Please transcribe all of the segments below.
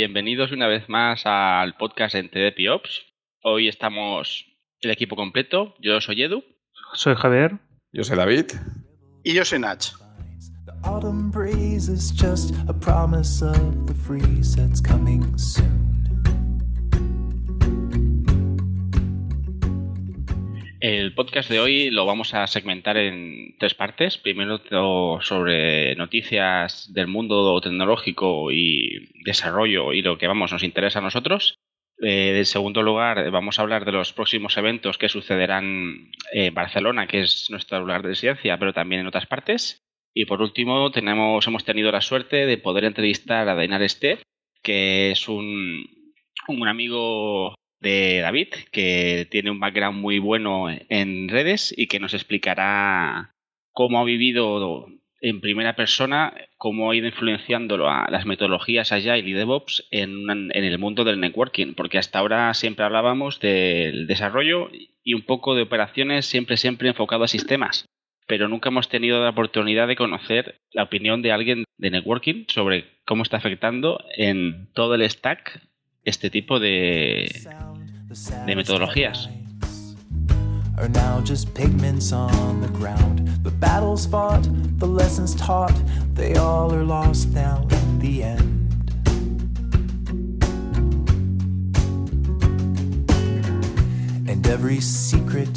Bienvenidos una vez más al podcast en TDP Ops. Hoy estamos el equipo completo. Yo soy Edu. Soy Javier. Yo soy David. Y yo soy Nach. Autumn breeze is just a promise of the freeze that's coming soon. El podcast de hoy lo vamos a segmentar en tres partes. Primero sobre noticias del mundo tecnológico y desarrollo y lo que vamos nos interesa a nosotros. Eh, en segundo lugar, vamos a hablar de los próximos eventos que sucederán en Barcelona, que es nuestro lugar de residencia, pero también en otras partes. Y por último, tenemos, hemos tenido la suerte de poder entrevistar a Dainar Este, que es un, un amigo de David, que tiene un background muy bueno en redes y que nos explicará cómo ha vivido en primera persona, cómo ha ido influenciando a las metodologías Agile y DevOps en, en el mundo del networking, porque hasta ahora siempre hablábamos del desarrollo y un poco de operaciones siempre, siempre enfocado a sistemas, pero nunca hemos tenido la oportunidad de conocer la opinión de alguien de networking sobre cómo está afectando en todo el stack este tipo de, de metodologías. Are now just pigments on the ground. The battles fought, the lessons taught, they all are lost now in the end. And every secret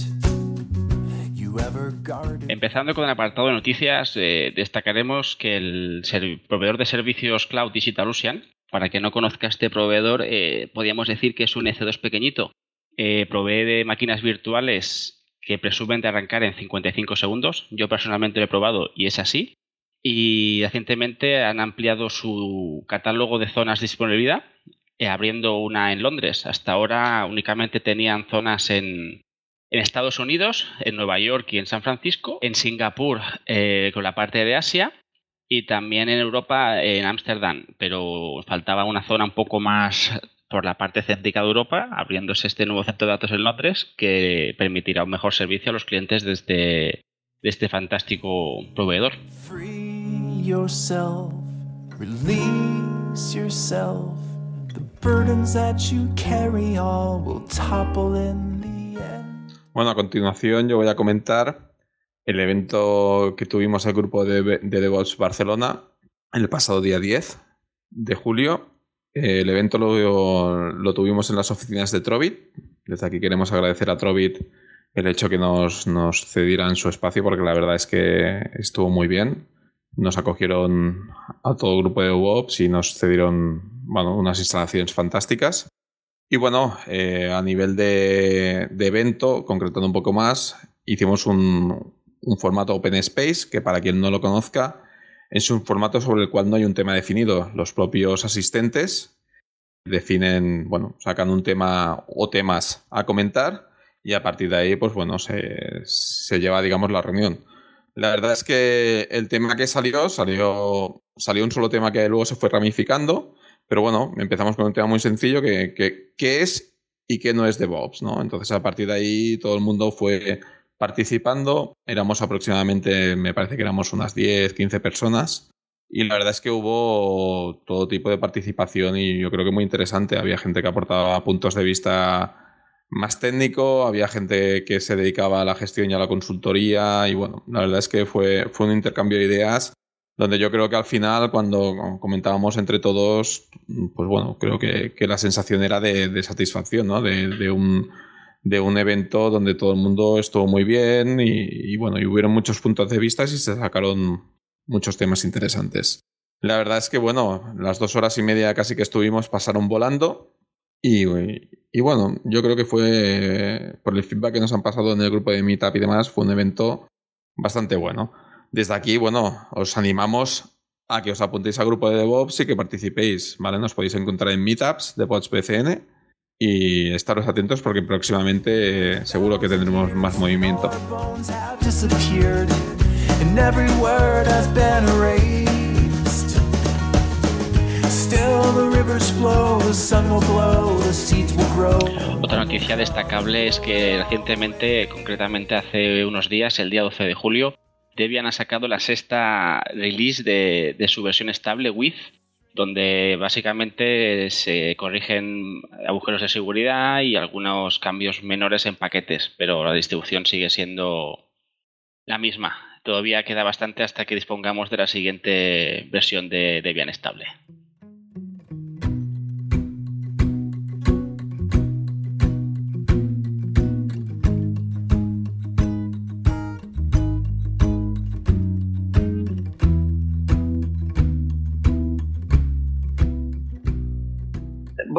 you ever guarded. Empezando con el apartado de noticias, eh, destacaremos que el proveedor de servicios cloud Digital Ocean, para que no conozca este proveedor, eh, podríamos decir que es un EC2 pequeñito. Eh, provee de máquinas virtuales que presumen de arrancar en 55 segundos. Yo personalmente lo he probado y es así. Y recientemente han ampliado su catálogo de zonas de disponibilidad, eh, abriendo una en Londres. Hasta ahora únicamente tenían zonas en, en Estados Unidos, en Nueva York y en San Francisco, en Singapur eh, con la parte de Asia y también en Europa en Ámsterdam, pero faltaba una zona un poco más por la parte céntrica de Europa, abriéndose este nuevo centro de datos en Londres que permitirá un mejor servicio a los clientes de este, de este fantástico proveedor. Free yourself, release yourself. The burdens that you carry all will topple in the end. Bueno, a continuación yo voy a comentar el evento que tuvimos el grupo de, de DevOps Barcelona el pasado día 10 de julio. El evento lo, lo tuvimos en las oficinas de Trovit. Desde aquí queremos agradecer a Trovit el hecho que nos, nos cedieran su espacio porque la verdad es que estuvo muy bien. Nos acogieron a todo el grupo de DevOps y nos cedieron unas instalaciones fantásticas. Y bueno, eh, a nivel de, de evento, concretando un poco más, hicimos un, un formato Open Space, que para quien no lo conozca, es un formato sobre el cual no hay un tema definido. Los propios asistentes definen, bueno, sacan un tema o temas a comentar y a partir de ahí, pues bueno, se, se lleva, digamos, la reunión. La verdad es que el tema que salió, salió, salió un solo tema que luego se fue ramificando, pero bueno, empezamos con un tema muy sencillo que, que, es y que no es DevOps, ¿no? Entonces a partir de ahí todo el mundo fue participando, éramos aproximadamente, me parece que éramos unas 10, 15 personas y la verdad es que hubo todo tipo de participación y yo creo que muy interesante. Había gente que aportaba puntos de vista más técnico, había gente que se dedicaba a la gestión y a la consultoría y bueno, la verdad es que fue, fue un intercambio de ideas donde yo creo que al final cuando comentábamos entre todos, pues bueno, creo que, que la sensación era de, de satisfacción, ¿no? De, de, un, de un evento donde todo el mundo estuvo muy bien y, y bueno, y hubieron muchos puntos de vista y se sacaron muchos temas interesantes. La verdad es que, bueno, las dos horas y media casi que estuvimos pasaron volando y, y, bueno, yo creo que fue, por el feedback que nos han pasado en el grupo de Meetup y demás, fue un evento bastante bueno. Desde aquí, bueno, os animamos a que os apuntéis al grupo de DevOps y que participéis, ¿vale? Nos podéis encontrar en Meetups, DevOps BCN y estaros atentos porque próximamente eh, seguro que tendremos más movimiento. Otra noticia destacable es que recientemente, concretamente hace unos días, el día 12 de julio, Debian ha sacado la sexta release de, de su versión estable with donde básicamente se corrigen agujeros de seguridad y algunos cambios menores en paquetes, pero la distribución sigue siendo la misma. Todavía queda bastante hasta que dispongamos de la siguiente versión de Debian estable.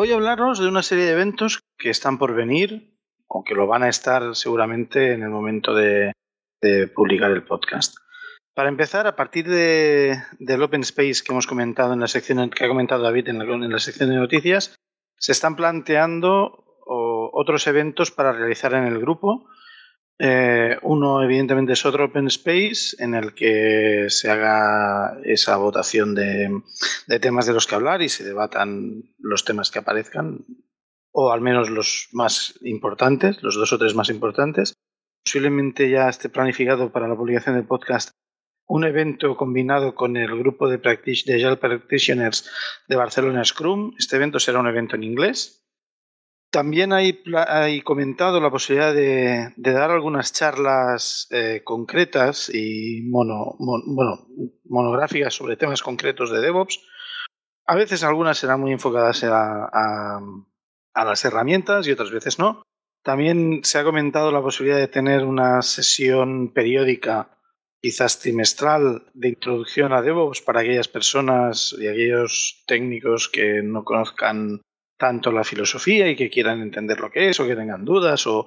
Voy a hablaros de una serie de eventos que están por venir, o que lo van a estar seguramente en el momento de, publicar el podcast. Para empezar, a partir de, del Open Space que hemos comentado en la sección que ha comentado David en la, sección de noticias, se están planteando otros eventos para realizar en el grupo. Eh, uno, evidentemente, es otro Open Space en el que se haga esa votación de, temas de los que hablar y se debatan los temas que aparezcan, o al menos los más importantes, los dos o tres más importantes posiblemente ya esté planificado para la publicación del podcast un evento combinado con el grupo de, de Agile Practitioners de Barcelona Scrum. Este evento será un evento en inglés. También hay, hay comentado la posibilidad de, de dar algunas charlas eh, concretas y mono, mon, bueno, monográficas sobre temas concretos de DevOps. A veces algunas serán muy enfocadas a, a, a las herramientas y otras veces no. También se ha comentado la posibilidad de tener una sesión periódica, quizás trimestral, de introducción a DevOps para aquellas personas y aquellos técnicos que no conozcan tanto la filosofía y que quieran entender lo que es o que tengan dudas o,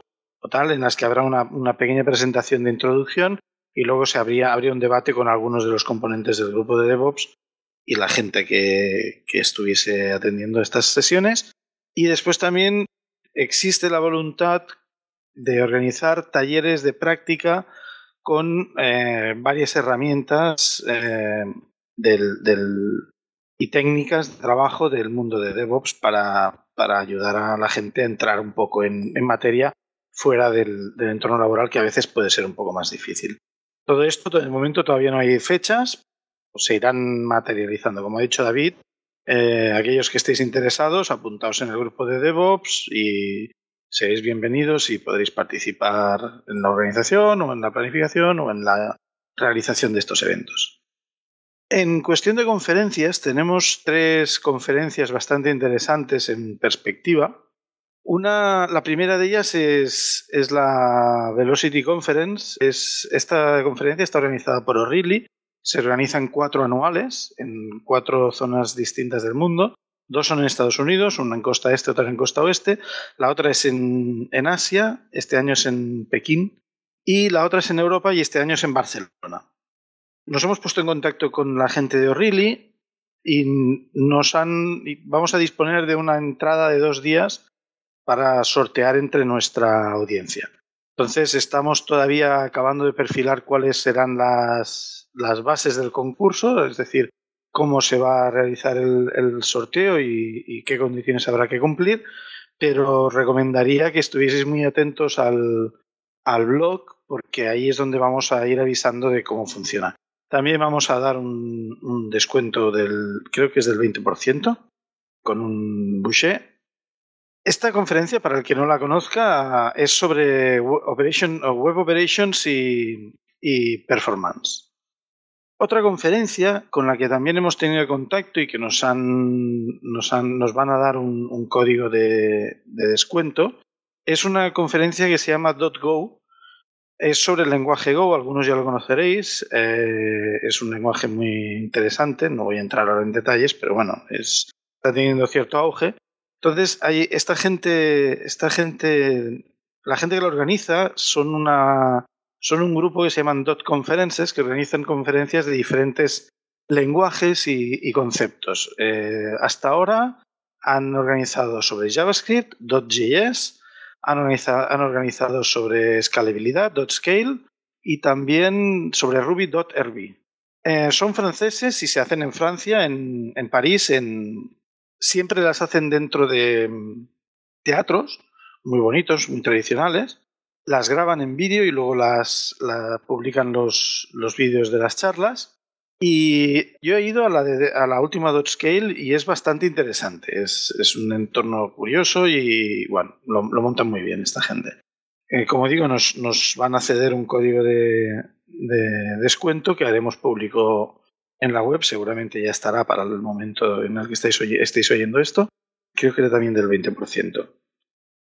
tal, en las que habrá una, una, pequeña presentación de introducción y luego se habría, habría un debate con algunos de los componentes del grupo de DevOps y la gente que, que estuviese atendiendo estas sesiones. Y después también existe la voluntad de organizar talleres de práctica con eh, varias herramientas eh, del, del, y técnicas de trabajo del mundo de DevOps para, para ayudar a la gente a entrar un poco en, materia fuera del, del, entorno laboral que a veces puede ser un poco más difícil. Todo esto, de momento todavía no hay fechas, se irán materializando. Como ha dicho David, eh, aquellos que estéis interesados, apuntaos en el grupo de DevOps y seréis bienvenidos y podréis participar en la organización o en la planificación o en la realización de estos eventos. En cuestión de conferencias, tenemos tres conferencias bastante interesantes en perspectiva. Una, la primera de ellas es, es la Velocity Conference. Es, esta conferencia está organizada por O'Reilly se organizan cuatro anuales en cuatro zonas distintas del mundo. Dos son en Estados Unidos, una en costa este, otra en costa oeste. La otra es en, en Asia, este año es en Pekín. Y la otra es en Europa y este año es en Barcelona. Nos hemos puesto en contacto con la gente de O'Reilly y nos han, vamos a disponer de una entrada de dos días para sortear entre nuestra audiencia. Entonces estamos todavía acabando de perfilar cuáles serán las, las bases del concurso, es decir, cómo se va a realizar el, sorteo y, y, qué condiciones habrá que cumplir, pero recomendaría que estuvieseis muy atentos al, al blog porque ahí es donde vamos a ir avisando de cómo funciona. También vamos a dar un, descuento del, creo que es del 20%, con un boucher. Esta conferencia, para el que no la conozca, es sobre Web Operations y, Performance. Otra conferencia con la que también hemos tenido contacto y que nos, han, nos, han, nos van a dar un, código de, de, descuento es una conferencia que se llama .go. Es sobre el lenguaje Go, algunos ya lo conoceréis. Eh, es un lenguaje muy interesante, no voy a entrar ahora en detalles, pero bueno, es, está teniendo cierto auge. Entonces, hay esta gente, esta gente, la gente que lo organiza son una, son un grupo que se llaman Dot Conferences, que organizan conferencias de diferentes lenguajes y, conceptos. Eh, hasta ahora han organizado sobre JavaScript, .js, han organizado, sobre escalabilidad, .scale, y también sobre Ruby, .rb. Eh, son franceses y se hacen en Francia, en, en París, en, siempre las hacen dentro de mm, teatros muy bonitos, muy tradicionales, las graban en vídeo y luego las, la publican los, los vídeos de las charlas. Y yo he ido a la, de, a la última Scale y es bastante interesante. Es, un entorno curioso y bueno, lo, montan muy bien esta gente. Eh, como digo, nos, van a ceder un código de, de, descuento que haremos público en la web. Seguramente ya estará para el momento en el que estáis, oyendo esto. Creo que era también del 20%.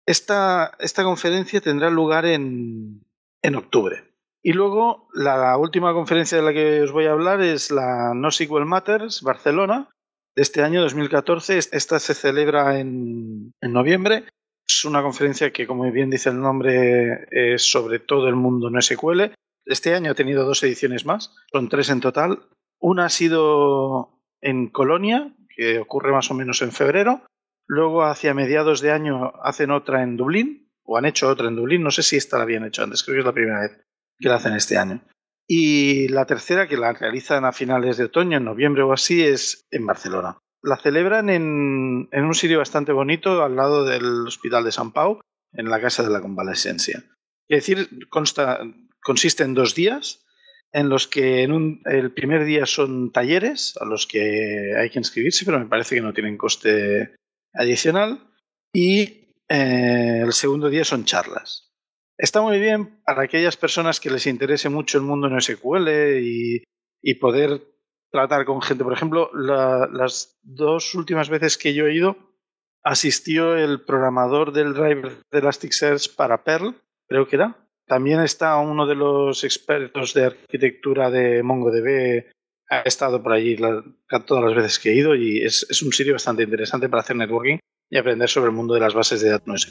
Esta, esta conferencia tendrá lugar en, en octubre. Y luego la última conferencia de la que os voy a hablar es la NoSQL Matters Barcelona de este año 2014. Esta se celebra en, en noviembre. Es una conferencia que, como bien dice el nombre, es sobre todo el mundo NoSQL. Este año ha tenido dos ediciones más, son tres en total. Una ha sido en Colonia, que ocurre más o menos en febrero. Luego, hacia mediados de año, hacen otra en Dublín, o han hecho otra en Dublín. No sé si esta la habían hecho antes, creo que es la primera vez que la hacen este año. Y la tercera, que la realizan a finales de otoño, en noviembre o así, es en Barcelona. La celebran en, en un sitio bastante bonito, al lado del Hospital de San Pau, en la Casa de la Convalescencia. Es decir, consta, consiste en dos días, en los que el primer día son talleres a los que hay que inscribirse, pero me parece que no tienen coste adicional, y eh, el segundo día son charlas. Está muy bien para aquellas personas que les interese mucho el mundo en SQL y, y poder tratar con gente. Por ejemplo, la, las dos últimas veces que yo he ido, asistió el programador del driver de Elasticsearch para Perl, creo que era. También está uno de los expertos de arquitectura de MongoDB, ha estado por allí la, todas las veces que he ido y es, un sitio bastante interesante para hacer networking y aprender sobre el mundo de las bases de datos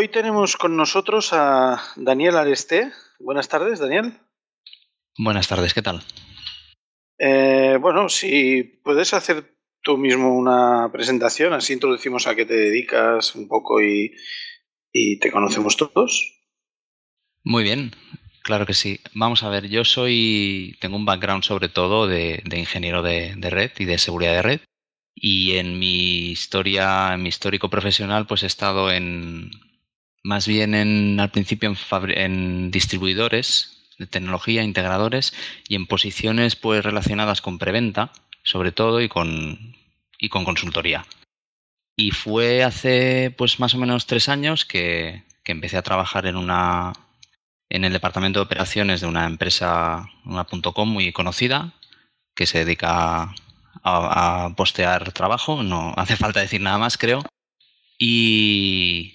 Hoy tenemos con nosotros a Daniel Aresté. Buenas tardes, Daniel. Buenas tardes, ¿qué tal? Eh, bueno, si puedes hacer tú mismo una presentación, así introducimos a qué te dedicas un poco y, y te conocemos todos. Muy bien, Claro que sí. Vamos a ver, yo soy, tengo un background sobre todo de, ingeniero de, de, red y de seguridad de red. Y en mi historia, en mi histórico profesional, pues he estado en, más bien en, al principio en, en distribuidores de tecnología, integradores y en posiciones pues relacionadas con preventa, sobre todo, y con, y con consultoría. Y fue hace pues más o menos tres años que, que empecé a trabajar en una en el departamento de operaciones de una empresa, una .com muy conocida, que se dedica a, postear trabajo, no hace falta decir nada más, creo. Y,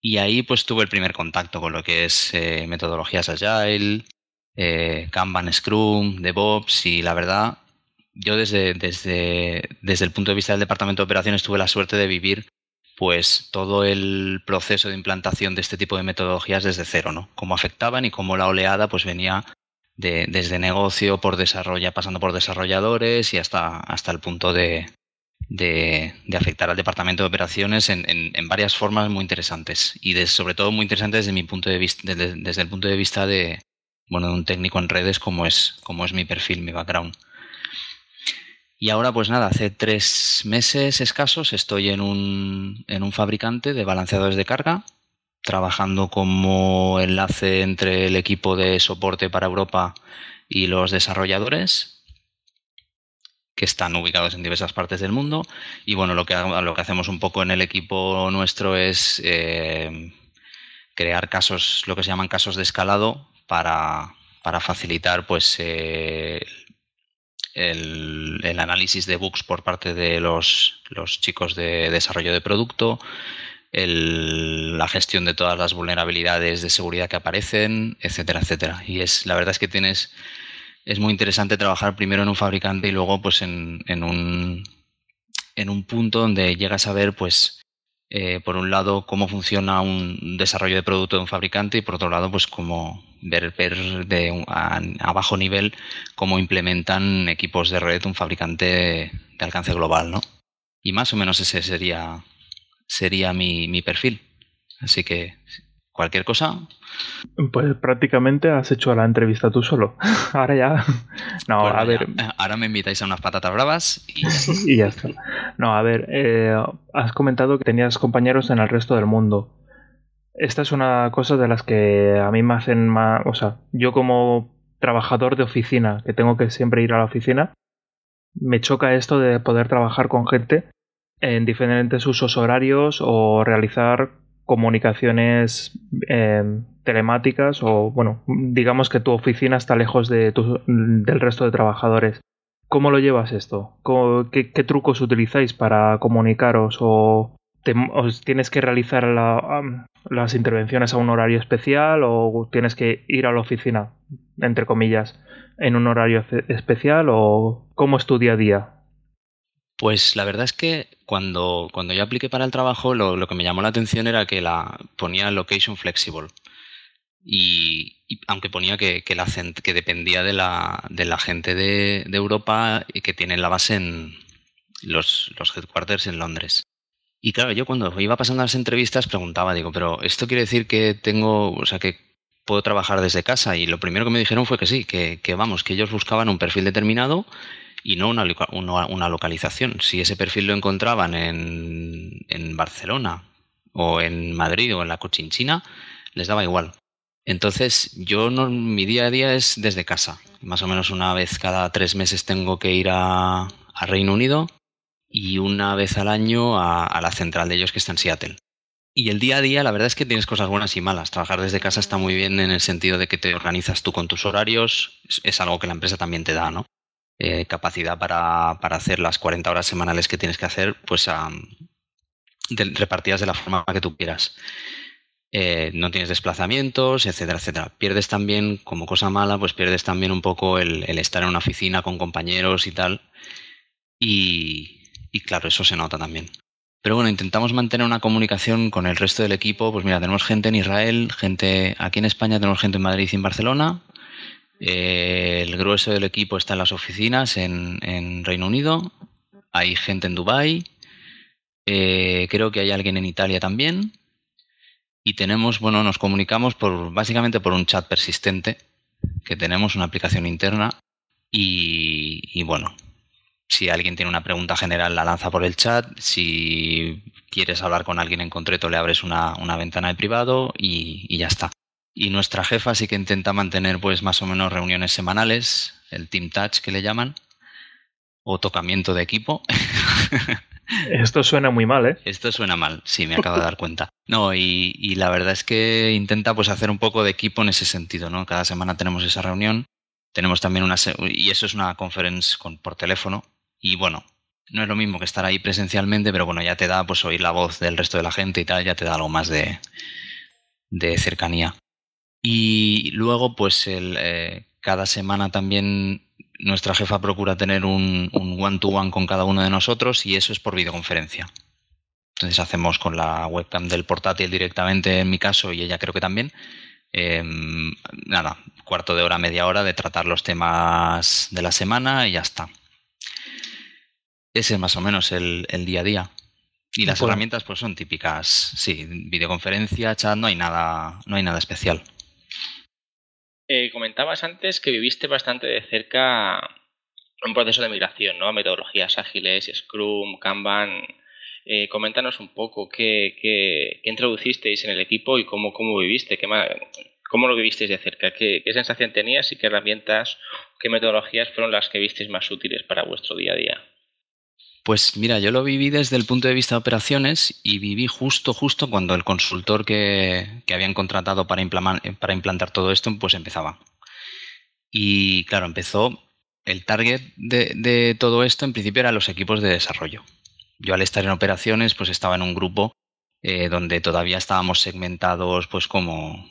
y ahí pues tuve el primer contacto con lo que es eh, metodologías Agile, eh, Kanban, Scrum, DevOps y la verdad, yo desde, desde, desde el punto de vista del departamento de operaciones tuve la suerte de vivir pues todo el proceso de implantación de este tipo de metodologías desde cero, ¿no? Cómo afectaban y cómo la oleada pues venía de, desde negocio por desarrollo, pasando por desarrolladores y hasta, hasta el punto de, de, afectar al departamento de operaciones en, en, varias formas muy interesantes y sobre todo muy interesantes desde mi punto de vista, desde, desde el punto de vista de, bueno, de un técnico en redes como es, como es mi perfil, mi background. Y ahora, pues nada, hace tres meses escasos estoy en un, en un fabricante de balanceadores de carga, trabajando como enlace entre el equipo de soporte para Europa y los desarrolladores que están ubicados en diversas partes del mundo. Y bueno, lo que, lo que hacemos un poco en el equipo nuestro es eh, crear casos, lo que se llaman casos de escalado, para, para facilitar pues eh, el, análisis de bugs por parte de los, los chicos de desarrollo de producto, el, la gestión de todas las vulnerabilidades de seguridad que aparecen, etcétera, etcétera. Y es la verdad es que tienes es muy interesante trabajar primero en un fabricante y luego pues en, en un en un punto donde llegas a ver pues eh, por un lado cómo funciona un desarrollo de producto de un fabricante y por otro lado pues cómo ver, ver de a, a, bajo nivel cómo implementan equipos de red un fabricante de alcance global, ¿no? Y más o menos ese sería, sería mi, mi perfil. Así que cualquier cosa. Pues prácticamente has hecho la entrevista tú solo. Ahora ya. No, bueno, a ver. Ya. Ahora me invitáis a unas patatas bravas y, y ya está. No, a ver, eh, has comentado que tenías compañeros en el resto del mundo. esta es una cosa de las que a mí me hacen más, o sea, yo como trabajador de oficina, que tengo que siempre ir a la oficina, me choca esto de poder trabajar con gente en diferentes usos horarios o realizar comunicaciones eh, telemáticas o bueno digamos que tu oficina está lejos de tu, del resto de trabajadores ¿cómo lo llevas esto? Qué, trucos utilizáis para comunicaros o, tienes que realizar la, las intervenciones a un horario especial o tienes que ir a la oficina entre comillas en un horario especial o cómo es tu día a día pues la verdad es que cuando, cuando yo apliqué para el trabajo, lo, lo, que me llamó la atención era que la ponía location flexible. Y, aunque ponía que, que, la, que dependía de la, de la gente de, de, Europa y que tienen la base en los, los headquarters en Londres. Y claro, yo cuando iba pasando las entrevistas preguntaba, digo, pero esto quiere decir que tengo, o sea, que puedo trabajar desde casa. Y lo primero que me dijeron fue que sí, que, que vamos, que ellos buscaban un perfil determinado y no una, una, localización. Si ese perfil lo encontraban en, en, Barcelona o en Madrid o en la Cochinchina, les daba igual. Entonces, yo no, mi día a día es desde casa. Más o menos una vez cada tres meses tengo que ir a, a Reino Unido y una vez al año a, a, la central de ellos que está en Seattle. Y el día a día, la verdad es que tienes cosas buenas y malas. Trabajar desde casa está muy bien en el sentido de que te organizas tú con tus horarios. Es, es algo que la empresa también te da, ¿no? Eh, capacidad para, para, hacer las 40 horas semanales que tienes que hacer, pues de, repartidas de la forma que tú quieras. Eh, no tienes desplazamientos, etcétera, etcétera. Pierdes también, como cosa mala, pues pierdes también un poco el, el estar en una oficina con compañeros y tal. Y, y, claro, eso se nota también. Pero bueno, intentamos mantener una comunicación con el resto del equipo. Pues mira, tenemos gente en Israel, gente aquí en España, tenemos gente en Madrid y en Barcelona, eh, el grueso del equipo está en las oficinas en, Reino Unido. Hay gente en Dubai. Eh, creo que hay alguien en Italia también. Y tenemos, bueno, nos comunicamos por básicamente por un chat persistente que tenemos, una aplicación interna. Y, bueno, si alguien tiene una pregunta general, la lanza por el chat. Si quieres hablar con alguien en concreto, le abres una, una ventana de privado y ya está. Y nuestra jefa sí que intenta mantener pues más o menos reuniones semanales, el team touch que le llaman, o tocamiento de equipo. Esto suena muy mal, ¿eh? Esto suena mal, sí, me acabo de dar cuenta. No, y, y, la verdad es que intenta pues hacer un poco de equipo en ese sentido, ¿no? Cada semana tenemos esa reunión, tenemos también una... y eso es una conference con, por teléfono, y bueno, no es lo mismo que estar ahí presencialmente, pero bueno, ya te da pues oír la voz del resto de la gente y tal, ya te da algo más de, de cercanía. Y luego, pues el, eh, cada semana también nuestra jefa procura tener un one-to-one -one con cada uno de nosotros y eso es por videoconferencia. Entonces hacemos con la webcam del portátil directamente en mi caso y ella creo que también. Eh, nada, cuarto de hora, media hora de tratar los temas de la semana y ya está. Ese es más o menos el, el día a día. Y las bueno. herramientas pues son típicas, sí, videoconferencia, chat, no hay nada, no hay nada especial. Eh, comentabas antes que viviste bastante de cerca un proceso de migración, ¿no? Metodologías ágiles, Scrum, Kanban. Eh, coméntanos un poco qué, qué, qué, introducisteis en el equipo y cómo, cómo viviste, qué, cómo lo vivisteis de cerca, qué, qué sensación tenías y qué herramientas, qué metodologías fueron las que visteis más útiles para vuestro día a día. Pues mira, yo lo viví desde el punto de vista de operaciones y viví justo, justo cuando el consultor que, que habían contratado para, para, implantar todo esto, pues empezaba. Y claro, empezó el target de, de, todo esto, en principio eran los equipos de desarrollo. Yo al estar en operaciones, pues estaba en un grupo eh, donde todavía estábamos segmentados, pues como,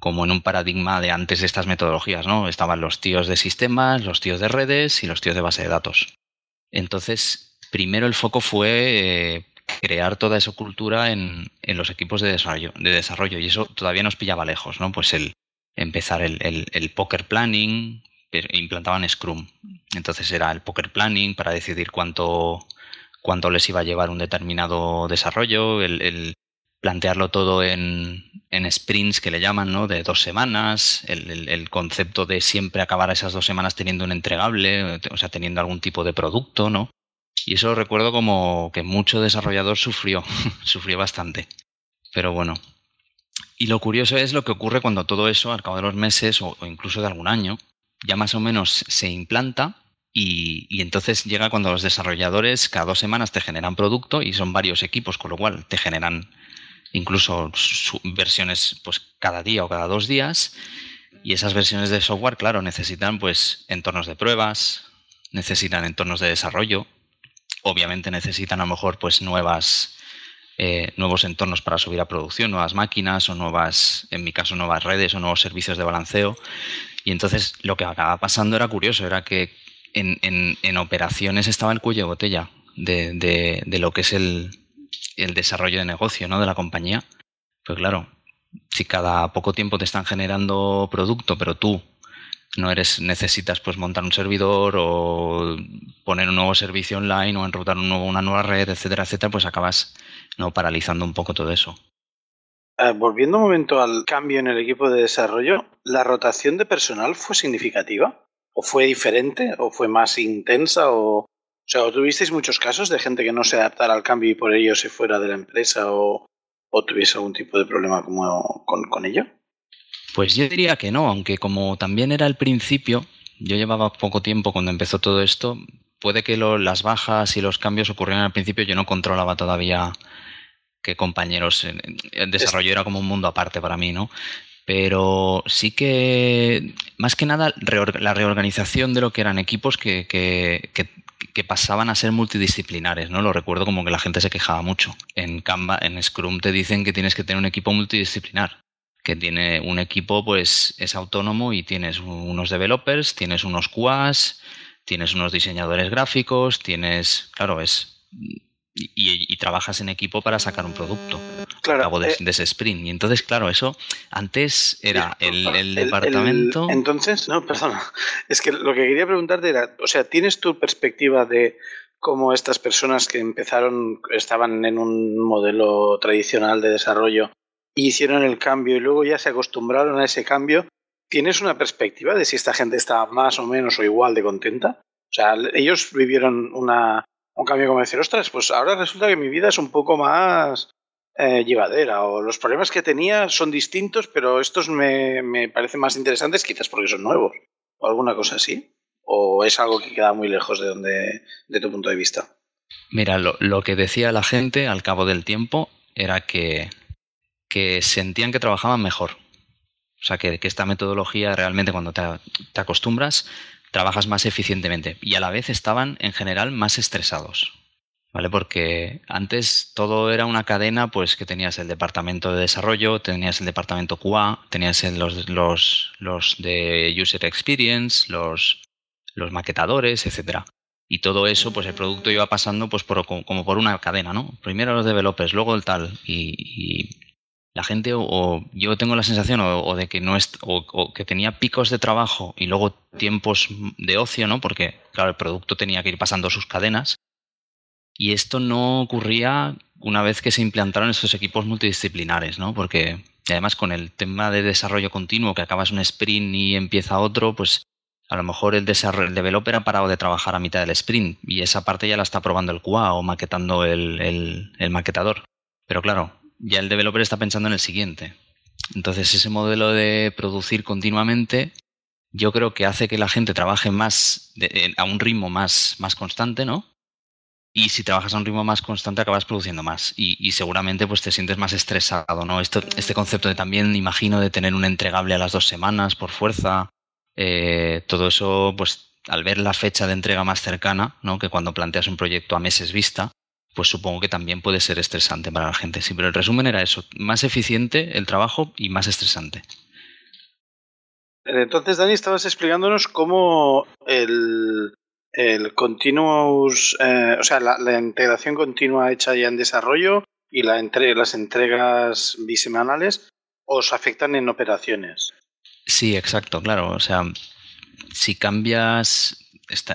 como en un paradigma de antes de estas metodologías, ¿no? Estaban los tíos de sistemas, los tíos de redes y los tíos de base de datos. Entonces, primero el foco fue eh, crear toda esa cultura en, en, los equipos de desarrollo, de desarrollo y eso todavía nos pillaba lejos, ¿no? Pues el empezar el, el, el poker planning, implantaban Scrum. Entonces era el poker planning para decidir cuánto, cuánto les iba a llevar un determinado desarrollo, el, el plantearlo todo en, en, sprints que le llaman, ¿no? De dos semanas, el, el, el, concepto de siempre acabar esas dos semanas teniendo un entregable, o sea, teniendo algún tipo de producto, ¿no? Y eso recuerdo como que mucho desarrollador sufrió, sufrió bastante. Pero bueno. Y lo curioso es lo que ocurre cuando todo eso, al cabo de los meses o, incluso de algún año, ya más o menos se implanta y, entonces llega cuando los desarrolladores cada dos semanas te generan producto y son varios equipos, con lo cual te generan incluso versiones pues cada día o cada dos días y esas versiones de software, claro, necesitan pues entornos de pruebas, necesitan entornos de desarrollo, obviamente necesitan a lo mejor pues nuevas eh, nuevos entornos para subir a producción, nuevas máquinas o nuevas, en mi caso, nuevas redes o nuevos servicios de balanceo. Y entonces lo que acaba pasando era curioso, era que en, en, operaciones estaba el cuello de botella de, de, lo que es el, el, desarrollo de negocio ¿no? de la compañía. Pues claro, si cada poco tiempo te están generando producto, pero tú no eres necesitas pues montar un servidor o poner un nuevo servicio online o enrutar una nueva red, etcétera, etcétera, pues acabas no paralizando un poco todo eso. Eh, volviendo un momento al cambio en el equipo de desarrollo, ¿la rotación de personal fue significativa? ¿O fue diferente? ¿O fue más intensa? ¿O, o sea, tuvisteis muchos casos de gente que no se adaptara al cambio y por ello se fuera de la empresa o, o tuviese algún tipo de problema como, con, con ello? Pues yo diría que no, aunque como también era el principio, yo llevaba poco tiempo cuando empezó todo esto, puede que las bajas y los cambios ocurrieran al principio, yo no controlaba todavía qué compañeros, el desarrollo era como un mundo aparte para mí, ¿no? Pero sí que, más que nada, la reorganización de lo que eran equipos que, que, que, pasaban a ser multidisciplinares, ¿no? Lo recuerdo como que la gente se quejaba mucho. En Canva, en Scrum te dicen que tienes que tener un equipo multidisciplinar que tiene un equipo, pues es autónomo y tienes unos developers, tienes unos QAs, tienes unos diseñadores gráficos, tienes, claro, es y, trabajas en equipo para sacar un producto claro, cabo de, eh, ese sprint. Y entonces, claro, eso antes era el, departamento. entonces, no, perdona. Es que lo que quería preguntarte era, o sea, ¿tienes tu perspectiva de cómo estas personas que empezaron, estaban en un modelo tradicional de desarrollo hicieron el cambio y luego ya se acostumbraron a ese cambio, ¿tienes una perspectiva de si esta gente está más o menos o igual de contenta? O sea, ellos vivieron una, un cambio como decir, ostras, pues ahora resulta que mi vida es un poco más eh, llevadera o los problemas que tenía son distintos, pero estos me, me parecen más interesantes quizás porque son nuevos o alguna cosa así. ¿O es algo que queda muy lejos de, donde, de tu punto de vista? Mira, lo, lo que decía la gente al cabo del tiempo era que que sentían que trabajaban mejor. O sea, que, esta metodología realmente cuando te, acostumbras, trabajas más eficientemente. Y a la vez estaban en general más estresados. ¿Vale? Porque antes todo era una cadena, pues que tenías el departamento de desarrollo, tenías el departamento QA, tenías los, los, los de User Experience, los, los maquetadores, etcétera. Y todo eso, pues el producto iba pasando pues por, como por una cadena, ¿no? Primero los developers, luego el tal. y la gente o, yo tengo la sensación o, de que no es o, que tenía picos de trabajo y luego tiempos de ocio, ¿no? Porque claro, el producto tenía que ir pasando sus cadenas y esto no ocurría una vez que se implantaron estos equipos multidisciplinares, ¿no? Porque además con el tema de desarrollo continuo que acabas un sprint y empieza otro, pues a lo mejor el, el developer ha parado de trabajar a mitad del sprint y esa parte ya la está probando el QA o maquetando el maquetador. Pero claro, ya el developer está pensando en el siguiente. Entonces ese modelo de producir continuamente yo creo que hace que la gente trabaje más a un ritmo más, más constante, ¿no? Y si trabajas a un ritmo más constante acabas produciendo más y, seguramente pues te sientes más estresado, ¿no? Este concepto de también imagino de tener un entregable a las dos semanas por fuerza, eh, todo eso pues al ver la fecha de entrega más cercana, ¿no? Que cuando planteas un proyecto a meses vista, pues supongo que también puede ser estresante para la gente. Sí, pero el resumen era eso, más eficiente el trabajo y más estresante. Entonces, Dani, estabas explicándonos cómo el, el continuous, eh, o sea, la, integración continua hecha ya en desarrollo y la las entregas bisemanales os afectan en operaciones. Sí, exacto, claro. O sea, si cambias,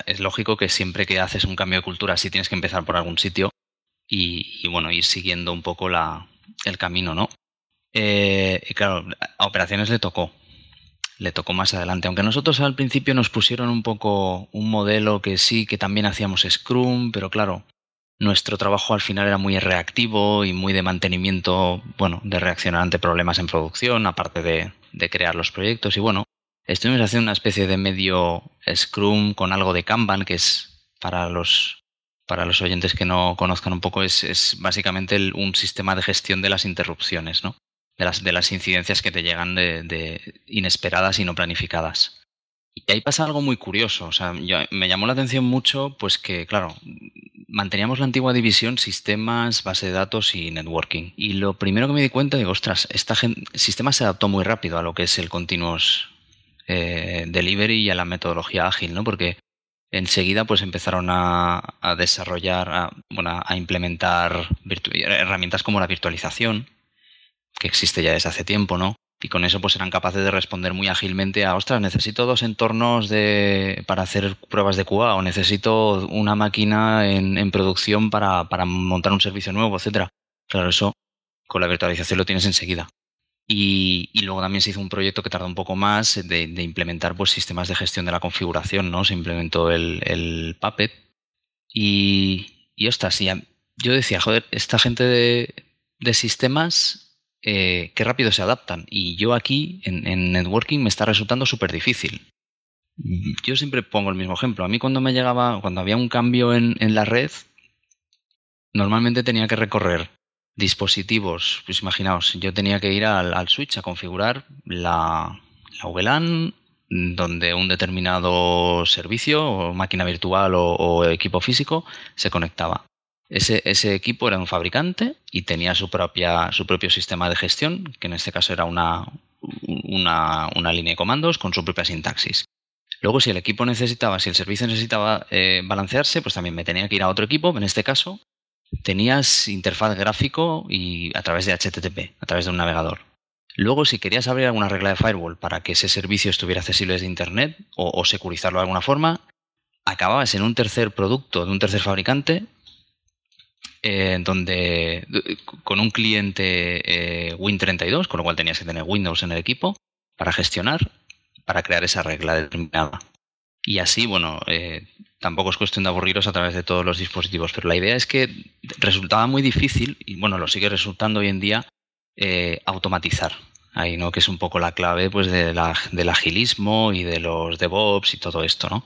es lógico que siempre que haces un cambio de cultura, si tienes que empezar por algún sitio, y, bueno, ir siguiendo un poco la, el camino, ¿no? Eh, y claro, a operaciones le tocó, le tocó más adelante. Aunque nosotros al principio nos pusieron un poco un modelo que sí, que también hacíamos Scrum, pero claro, nuestro trabajo al final era muy reactivo y muy de mantenimiento, bueno, de reaccionar ante problemas en producción, aparte de, de crear los proyectos. Y bueno, estuvimos haciendo una especie de medio Scrum con algo de Kanban, que es para los para los oyentes que no conozcan un poco, es, básicamente un sistema de gestión de las interrupciones, ¿no? De las, de las incidencias que te llegan de, inesperadas y no planificadas. Y ahí pasa algo muy curioso. O sea, me llamó la atención mucho, pues que, claro, manteníamos la antigua división sistemas, base de datos y networking. Y lo primero que me di cuenta, digo, ostras, este sistema se adaptó muy rápido a lo que es el continuous eh, delivery y a la metodología ágil, ¿no? Porque enseguida pues empezaron a, desarrollar, a, bueno, a implementar herramientas como la virtualización, que existe ya desde hace tiempo, ¿no? Y con eso pues eran capaces de responder muy ágilmente a, ostras, necesito dos entornos de, para hacer pruebas de QA o necesito una máquina en, producción para, para montar un servicio nuevo, etcétera. Claro, eso con la virtualización lo tienes enseguida. Y, y luego también se hizo un proyecto que tardó un poco más de, de implementar pues, sistemas de gestión de la configuración, ¿no? Se implementó el, el Puppet. Y, y ostras, y a- yo decía, joder, esta gente de, de sistemas, eh, qué rápido se adaptan. Y yo aquí, en, en networking, me está resultando súper difícil. Yo siempre pongo el mismo ejemplo. A mí cuando me llegaba, cuando había un cambio en, en la red, normalmente tenía que recorrer dispositivos. Pues imaginaos, yo tenía que ir al, switch a configurar la, la VLAN donde un determinado servicio o máquina virtual o, equipo físico se conectaba. Ese, ese, equipo era un fabricante y tenía su, propia, su propio sistema de gestión, que en este caso era una, una, una línea de comandos con su propia sintaxis. Luego, si el equipo necesitaba, si el servicio necesitaba eh, balancearse, pues también me tenía que ir a otro equipo. En este caso, tenías interfaz gráfico y a través de HTTP, a través de un navegador. Luego, si querías abrir alguna regla de firewall para que ese servicio estuviera accesible desde Internet o, securizarlo de alguna forma, acababas en un tercer producto de un tercer fabricante eh, donde con un cliente eh, Win32, con lo cual tenías que tener Windows en el equipo para gestionar, para crear esa regla determinada. Y así, bueno, eh, tampoco es cuestión de aburriros a través de todos los dispositivos, pero la idea es que resultaba muy difícil, y bueno, lo sigue resultando hoy en día, eh, automatizar. Ahí, ¿no? Que es un poco la clave pues, de la, del agilismo y de los DevOps y todo esto, ¿no?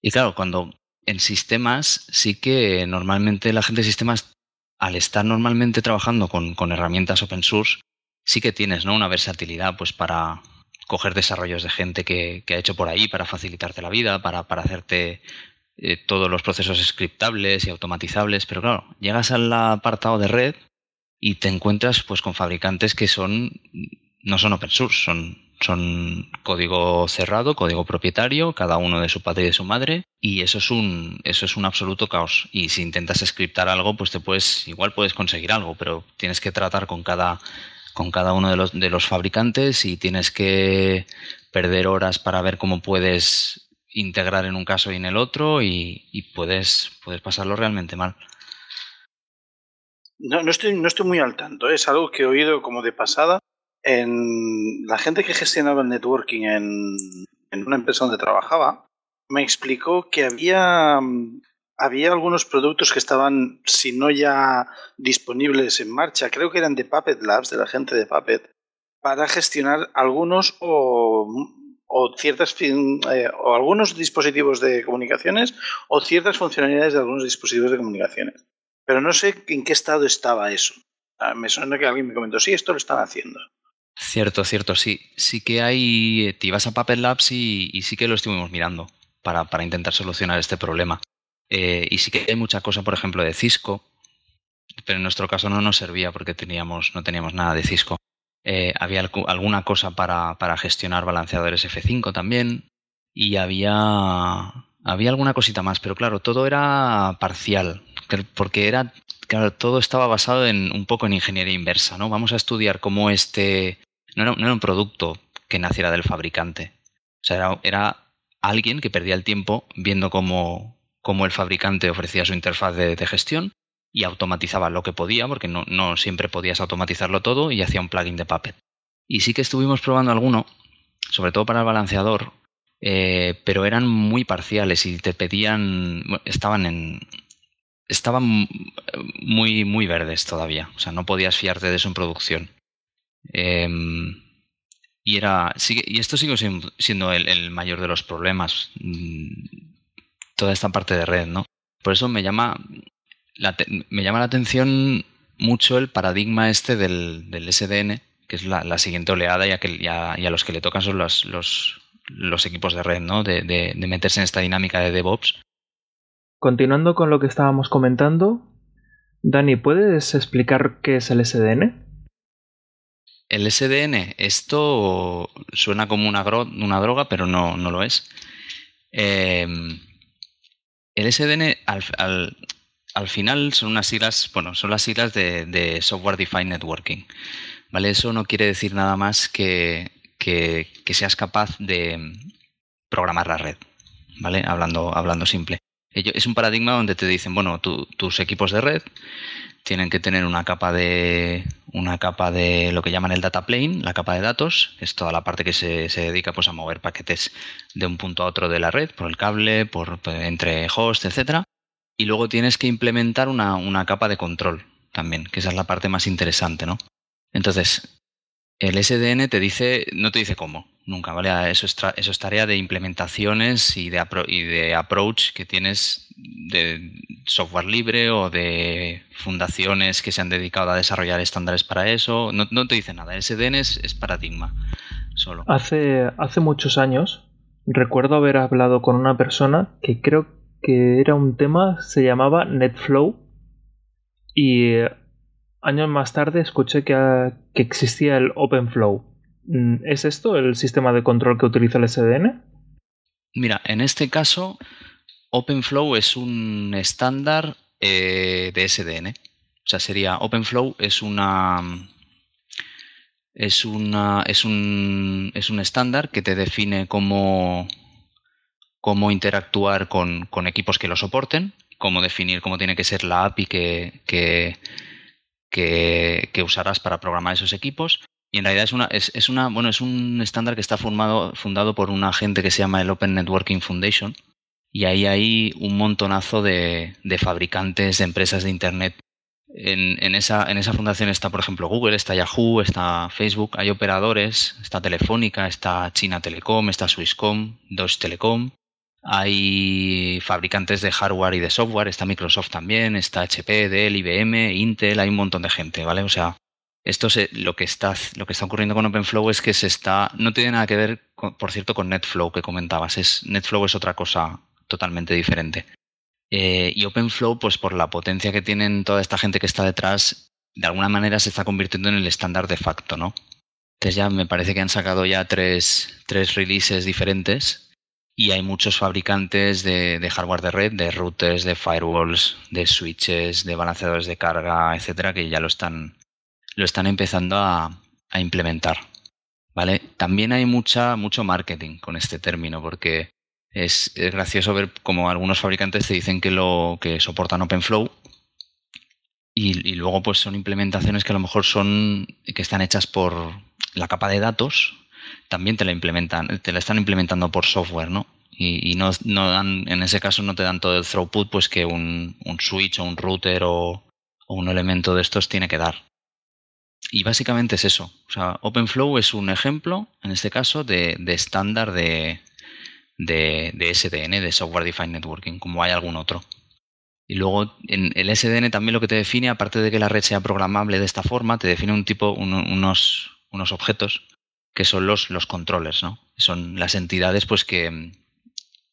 Y claro, cuando en sistemas sí que normalmente la gente de sistemas, al estar normalmente trabajando con, con herramientas open source, sí que tienes ¿no? una versatilidad pues para coger desarrollos de gente que, que ha hecho por ahí para facilitarte la vida, para, para hacerte eh, todos los procesos scriptables y automatizables. Pero claro, llegas al apartado de red y te encuentras pues con fabricantes que son no son open source, son son código cerrado, código propietario, cada uno de su padre y de su madre, y eso es un, eso es un absoluto caos. Y si intentas scriptar algo, pues te puedes, igual puedes conseguir algo, pero tienes que tratar con cada, con cada uno de los, de los fabricantes y tienes que perder horas para ver cómo puedes integrar en un caso y en el otro, y, y puedes, puedes pasarlo realmente mal. No, no, estoy, no estoy muy al tanto, ¿eh? es algo que he oído como de pasada en la gente que gestionaba el networking en, en, una empresa donde trabajaba me explicó que había había algunos productos que estaban si no ya disponibles en marcha creo que eran de Puppet Labs de la gente de Puppet para gestionar algunos o, o ciertas eh, o algunos dispositivos de comunicaciones o ciertas funcionalidades de algunos dispositivos de comunicaciones pero no sé en qué estado estaba eso me suena que alguien me comentó sí esto lo están haciendo Cierto, cierto, sí. Sí que hay. Te ibas a Puppet Labs y, y sí que lo estuvimos mirando para, para intentar solucionar este problema. Eh, y sí que hay mucha cosa, por ejemplo, de Cisco, pero en nuestro caso no nos servía porque teníamos, no teníamos nada de Cisco. Eh, había alguna cosa para, para, gestionar balanceadores F5 también y había, había alguna cosita más, pero claro, todo era parcial, porque era claro, todo estaba basado en un poco en ingeniería inversa, ¿no? Vamos a estudiar cómo este no era, no era un producto que naciera del fabricante. O sea, era, era alguien que perdía el tiempo viendo cómo, cómo el fabricante ofrecía su interfaz de, gestión y automatizaba lo que podía, porque no, siempre podías automatizarlo todo, y hacía un plugin de Puppet. Y sí que estuvimos probando alguno, sobre todo para el balanceador, eh, pero eran muy parciales y te pedían, estaban en, estaban muy, muy verdes todavía. O sea, no podías fiarte de eso en producción. Em, y era. Y esto sigue siendo el, mayor de los problemas. Toda esta parte de red, ¿no? Por eso me llama. La me llama la atención mucho el paradigma este del, del SDN, que es la, siguiente oleada y a, que, a los que le tocan son los, los, los equipos de red, ¿no? De, de, de meterse en esta dinámica de DevOps Continuando con lo que estábamos comentando, Dani, ¿puedes explicar qué es el SDN? El SDN, esto suena como una, una droga, pero no, no lo es. Em, el SDN al, al, final son unas siglas, bueno, son las siglas de, Software Defined Networking. ¿Vale? Eso no quiere decir nada más que, que, que seas capaz de programar la red. ¿Vale? Hablando, hablando simple. Es un paradigma donde te dicen, bueno, tus equipos de red tienen que tener una capa de una capa de lo que llaman el data plane, la capa de datos, que es toda la parte que se, dedica pues a mover paquetes de un punto a otro de la red, por el cable, por entre hosts, etcétera. Y luego tienes que implementar una, una capa de control también, que esa es la parte más interesante, ¿no? Entonces, el SDN te dice, no te dice cómo, nunca, ¿vale? Eso es, eso es tarea de implementaciones y de, approach que tienes de software libre o de fundaciones que se han dedicado a desarrollar estándares para eso. No, te dice nada, el SDN es, paradigma solo. Hace, hace muchos años recuerdo haber hablado con una persona que creo que era un tema, se llamaba NetFlow y años más tarde escuché que, que existía el OpenFlow. Mm, ¿Es esto el sistema de control que utiliza el SDN? Mira, en este caso, OpenFlow es un estándar eh, de SDN. O sea, sería OpenFlow es una. Es una. es un. es un estándar que te define cómo. cómo interactuar con, con, equipos que lo soporten, cómo definir cómo tiene que ser la API que, que usarás para programar esos equipos y en realidad es una, es, una, bueno, es un estándar que está formado, fundado por una gente que se llama el Open Networking Foundation. Y ahí hay un montonazo de, fabricantes, de empresas de Internet. En, en, esa, en esa fundación está, por ejemplo, Google, está Yahoo, está Facebook, hay operadores, está Telefónica, está China Telecom, está Swisscom, Deutsche Telecom. Hay fabricantes de hardware y de software, está Microsoft también, está HP, Dell, IBM, Intel, hay un montón de gente, ¿vale? O sea, esto lo que está lo que está ocurriendo con OpenFlow es que se está no tiene nada que ver por cierto con NetFlow que comentabas es NetFlow es otra cosa totalmente diferente eh, y OpenFlow pues por la potencia que tienen toda esta gente que está detrás de alguna manera se está convirtiendo en el estándar de facto no entonces ya me parece que han sacado ya tres, tres releases diferentes y hay muchos fabricantes de, hardware de red, de routers, de firewalls, de switches, de balanceadores de carga, etcétera, que ya lo están, lo están empezando a, implementar. ¿Vale? También hay mucha, mucho marketing con este término, porque es, gracioso ver como algunos fabricantes te dicen que lo que soportan OpenFlow y, y, luego pues son implementaciones que a lo mejor son que están hechas por la capa de datos, también te la implementan, te la están implementando por software, ¿no? Y, no, no, dan, en ese caso no te dan todo el throughput pues que un, un switch o un router o, un elemento de estos tiene que dar. Y básicamente es eso. O sea, OpenFlow es un ejemplo, en este caso, de, estándar de, de, SDN, de Software Defined Networking, como hay algún otro. Y luego en el SDN también lo que te define, aparte de que la red sea programable de esta forma, te define un tipo, unos, unos objetos que son los, los controllers, ¿no? Son las entidades, pues que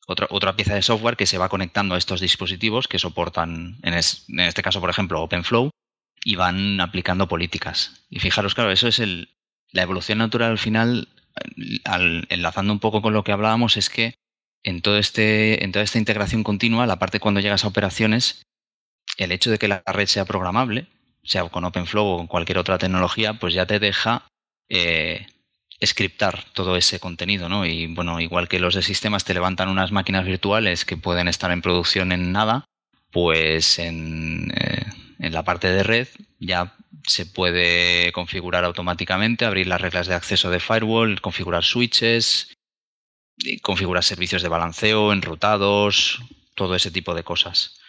otra, otra pieza de software que se va conectando a estos dispositivos que soportan, en, en este caso, por ejemplo, OpenFlow, y van aplicando políticas. Y fijaros, claro, eso es el, la evolución natural al final, enlazando un poco con lo que hablábamos, es que en, todo este, en toda esta integración continua, la parte cuando llegas a operaciones, el hecho de que la red sea programable, sea con OpenFlow o con cualquier otra tecnología, pues ya te deja eh, scriptar todo ese contenido, ¿no? Y bueno, igual que los de sistemas te levantan unas máquinas virtuales que pueden estar en producción en nada, pues en, eh, en la parte de red ya se puede configurar automáticamente, abrir las reglas de acceso de firewall, configurar switches, configurar servicios de balanceo, enrutados, todo ese tipo de cosas.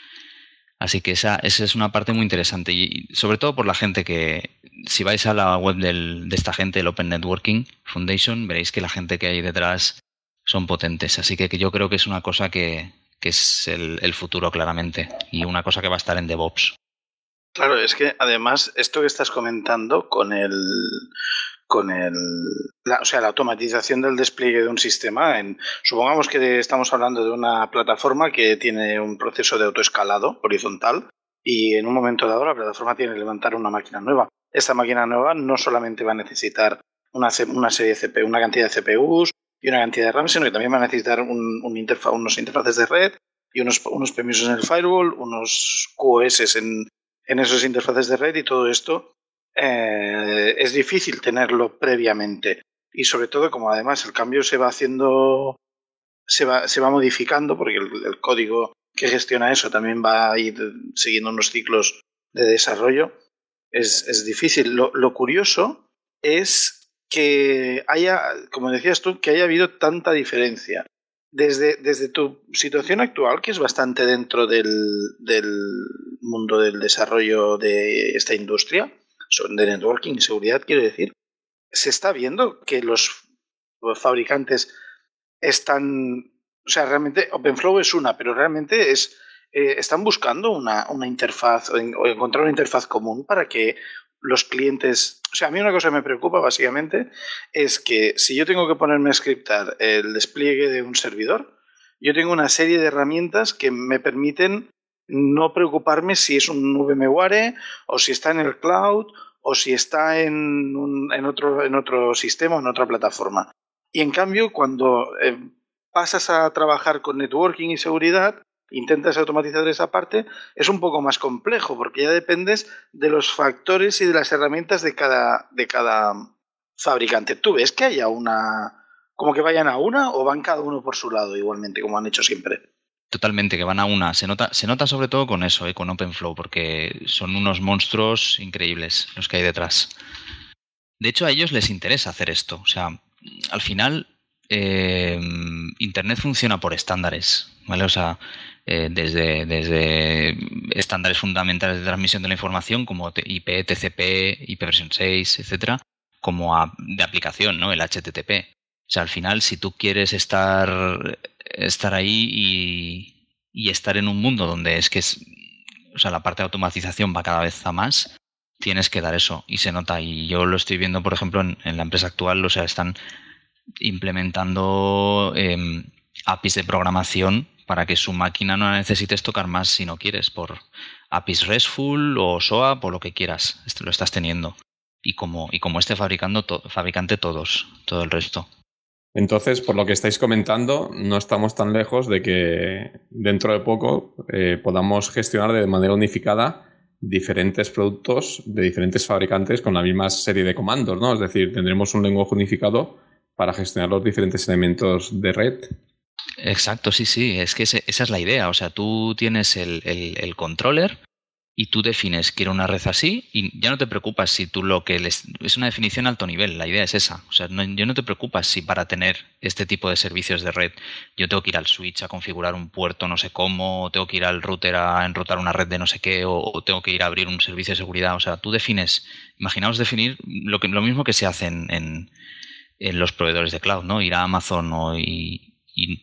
Así que esa, esa es una parte muy interesante y sobre todo por la gente que, si vais a la web del, de esta gente, el Open Networking Foundation, veréis que la gente que hay detrás son potentes. Así que, que yo creo que es una cosa que, que es el, el, futuro claramente y una cosa que va a estar en DevOps. Claro, es que además esto que estás comentando con el con el la, o sea la automatización del despliegue de un sistema en supongamos que estamos hablando de una plataforma que tiene un proceso de autoescalado horizontal y en un momento dado la plataforma tiene que levantar una máquina nueva. Esta máquina nueva no solamente va a necesitar una, una serie de CPU, una cantidad de CPUs y una cantidad de RAM, sino que también va a necesitar un, un interfa unos interfaces de red y unos, unos permisos en el firewall, unos QoS en, en esas interfaces de red y todo esto eh, es difícil tenerlo previamente. Y sobre todo, como además el cambio se va haciendo, se va, se va modificando, porque el, el código que gestiona eso también va a ir siguiendo unos ciclos de desarrollo, es, es difícil. Lo, lo, curioso es que haya, como decías tú, que haya habido tanta diferencia. Desde, desde tu situación actual, que es bastante dentro del, del mundo del desarrollo de esta industria, de networking y seguridad, quiero decir, se está viendo que los fabricantes están, o sea, realmente OpenFlow es una, pero realmente es, eh, están buscando una, una interfaz o, o, encontrar una interfaz común para que los clientes, o sea, a mí una cosa que me preocupa básicamente es que si yo tengo que ponerme a scriptar el despliegue de un servidor, yo tengo una serie de herramientas que me permiten no preocuparme si es un VMware o si está en el cloud o si está en, un, en, otro, en otro sistema en otra plataforma. Y en cambio, cuando eh, pasas a trabajar con networking y seguridad, intentas automatizar esa parte, es un poco más complejo porque ya dependes de los factores y de las herramientas de cada, de cada fabricante. ¿Tú ves que haya una... como que vayan a una o van cada uno por su lado igualmente, como han hecho siempre? Totalmente, que van a una. Se nota, se nota sobre todo con eso, eh, con OpenFlow, porque son unos monstruos increíbles los que hay detrás. De hecho, a ellos les interesa hacer esto. O sea, al final, eh, Internet funciona por estándares, ¿vale? O sea, eh, desde, desde estándares fundamentales de transmisión de la información como IP, TCP, IPv6, etcétera, como a, de aplicación, ¿no? El HTTP. O sea, al final, si tú quieres estar estar ahí y, estar en un mundo donde es que es, o sea, la parte de automatización va cada vez a más, tienes que dar eso y se nota. Y yo lo estoy viendo, por ejemplo, en, la empresa actual, o sea, están implementando eh, APIs de programación para que su máquina no necesites tocar más si no quieres, por APIs RESTful o SOAP o lo que quieras, lo estás teniendo. Y como, y como esté fabricando fabricante todos, todo el resto. Entonces, por lo que estáis comentando, no estamos tan lejos de que dentro de poco eh, podamos gestionar de manera unificada diferentes productos de diferentes fabricantes con la misma serie de comandos, ¿no? Es decir, tendremos un lenguaje unificado para gestionar los diferentes elementos de red. Exacto, sí, sí, es que esa es la idea. O sea, tú tienes el, el, el controller y tú defines quiero una red así y ya no te preocupas si tú lo que les es una definición alto nivel la idea es esa. O sea yo no te preocupas si para tener este tipo de servicios de red yo tengo que ir al switch a configurar un puerto no sé cómo o tengo que ir al router a enrutar una red de no sé qué o, tengo que ir a abrir un servicio de seguridad. O sea tú defines imaginaos definir lo que lo mismo que se hace en, en, los proveedores de cloud no ir a Amazon o y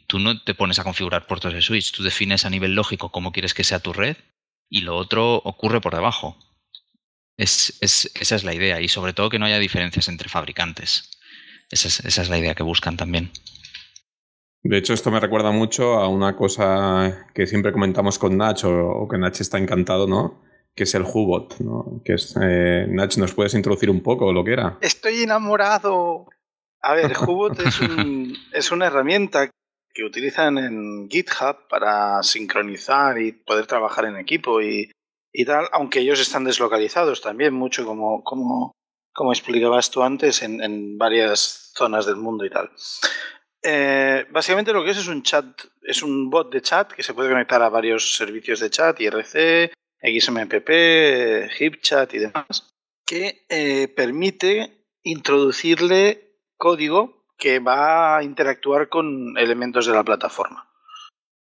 tú no te pones a configurar puertos de switch tú defines a nivel lógico cómo quieres que sea tu red y lo otro ocurre por debajo. Es, es, esa es la idea y sobre todo que no haya diferencias entre fabricantes. Esa es, esa es la idea que buscan también. De hecho, esto me recuerda mucho a una cosa que siempre comentamos con Nach o, o que Nach está encantado, ¿no? Que es el Hubot, ¿no? Que es, eh, Nach, ¿nos puedes introducir un poco lo que era? Estoy enamorado. A ver, Hubot es, un, es una herramienta que utilizan en GitHub para sincronizar y poder trabajar en equipo y, y tal, aunque ellos están deslocalizados también mucho, como, como, como explicabas tú antes, en, en varias zonas del mundo y tal. Eh, básicamente lo que es es un chat, es un bot de chat que se puede conectar a varios servicios de chat, IRC, XMPP, HipChat y demás, que eh, permite introducirle código que va a interactuar con elementos de la plataforma,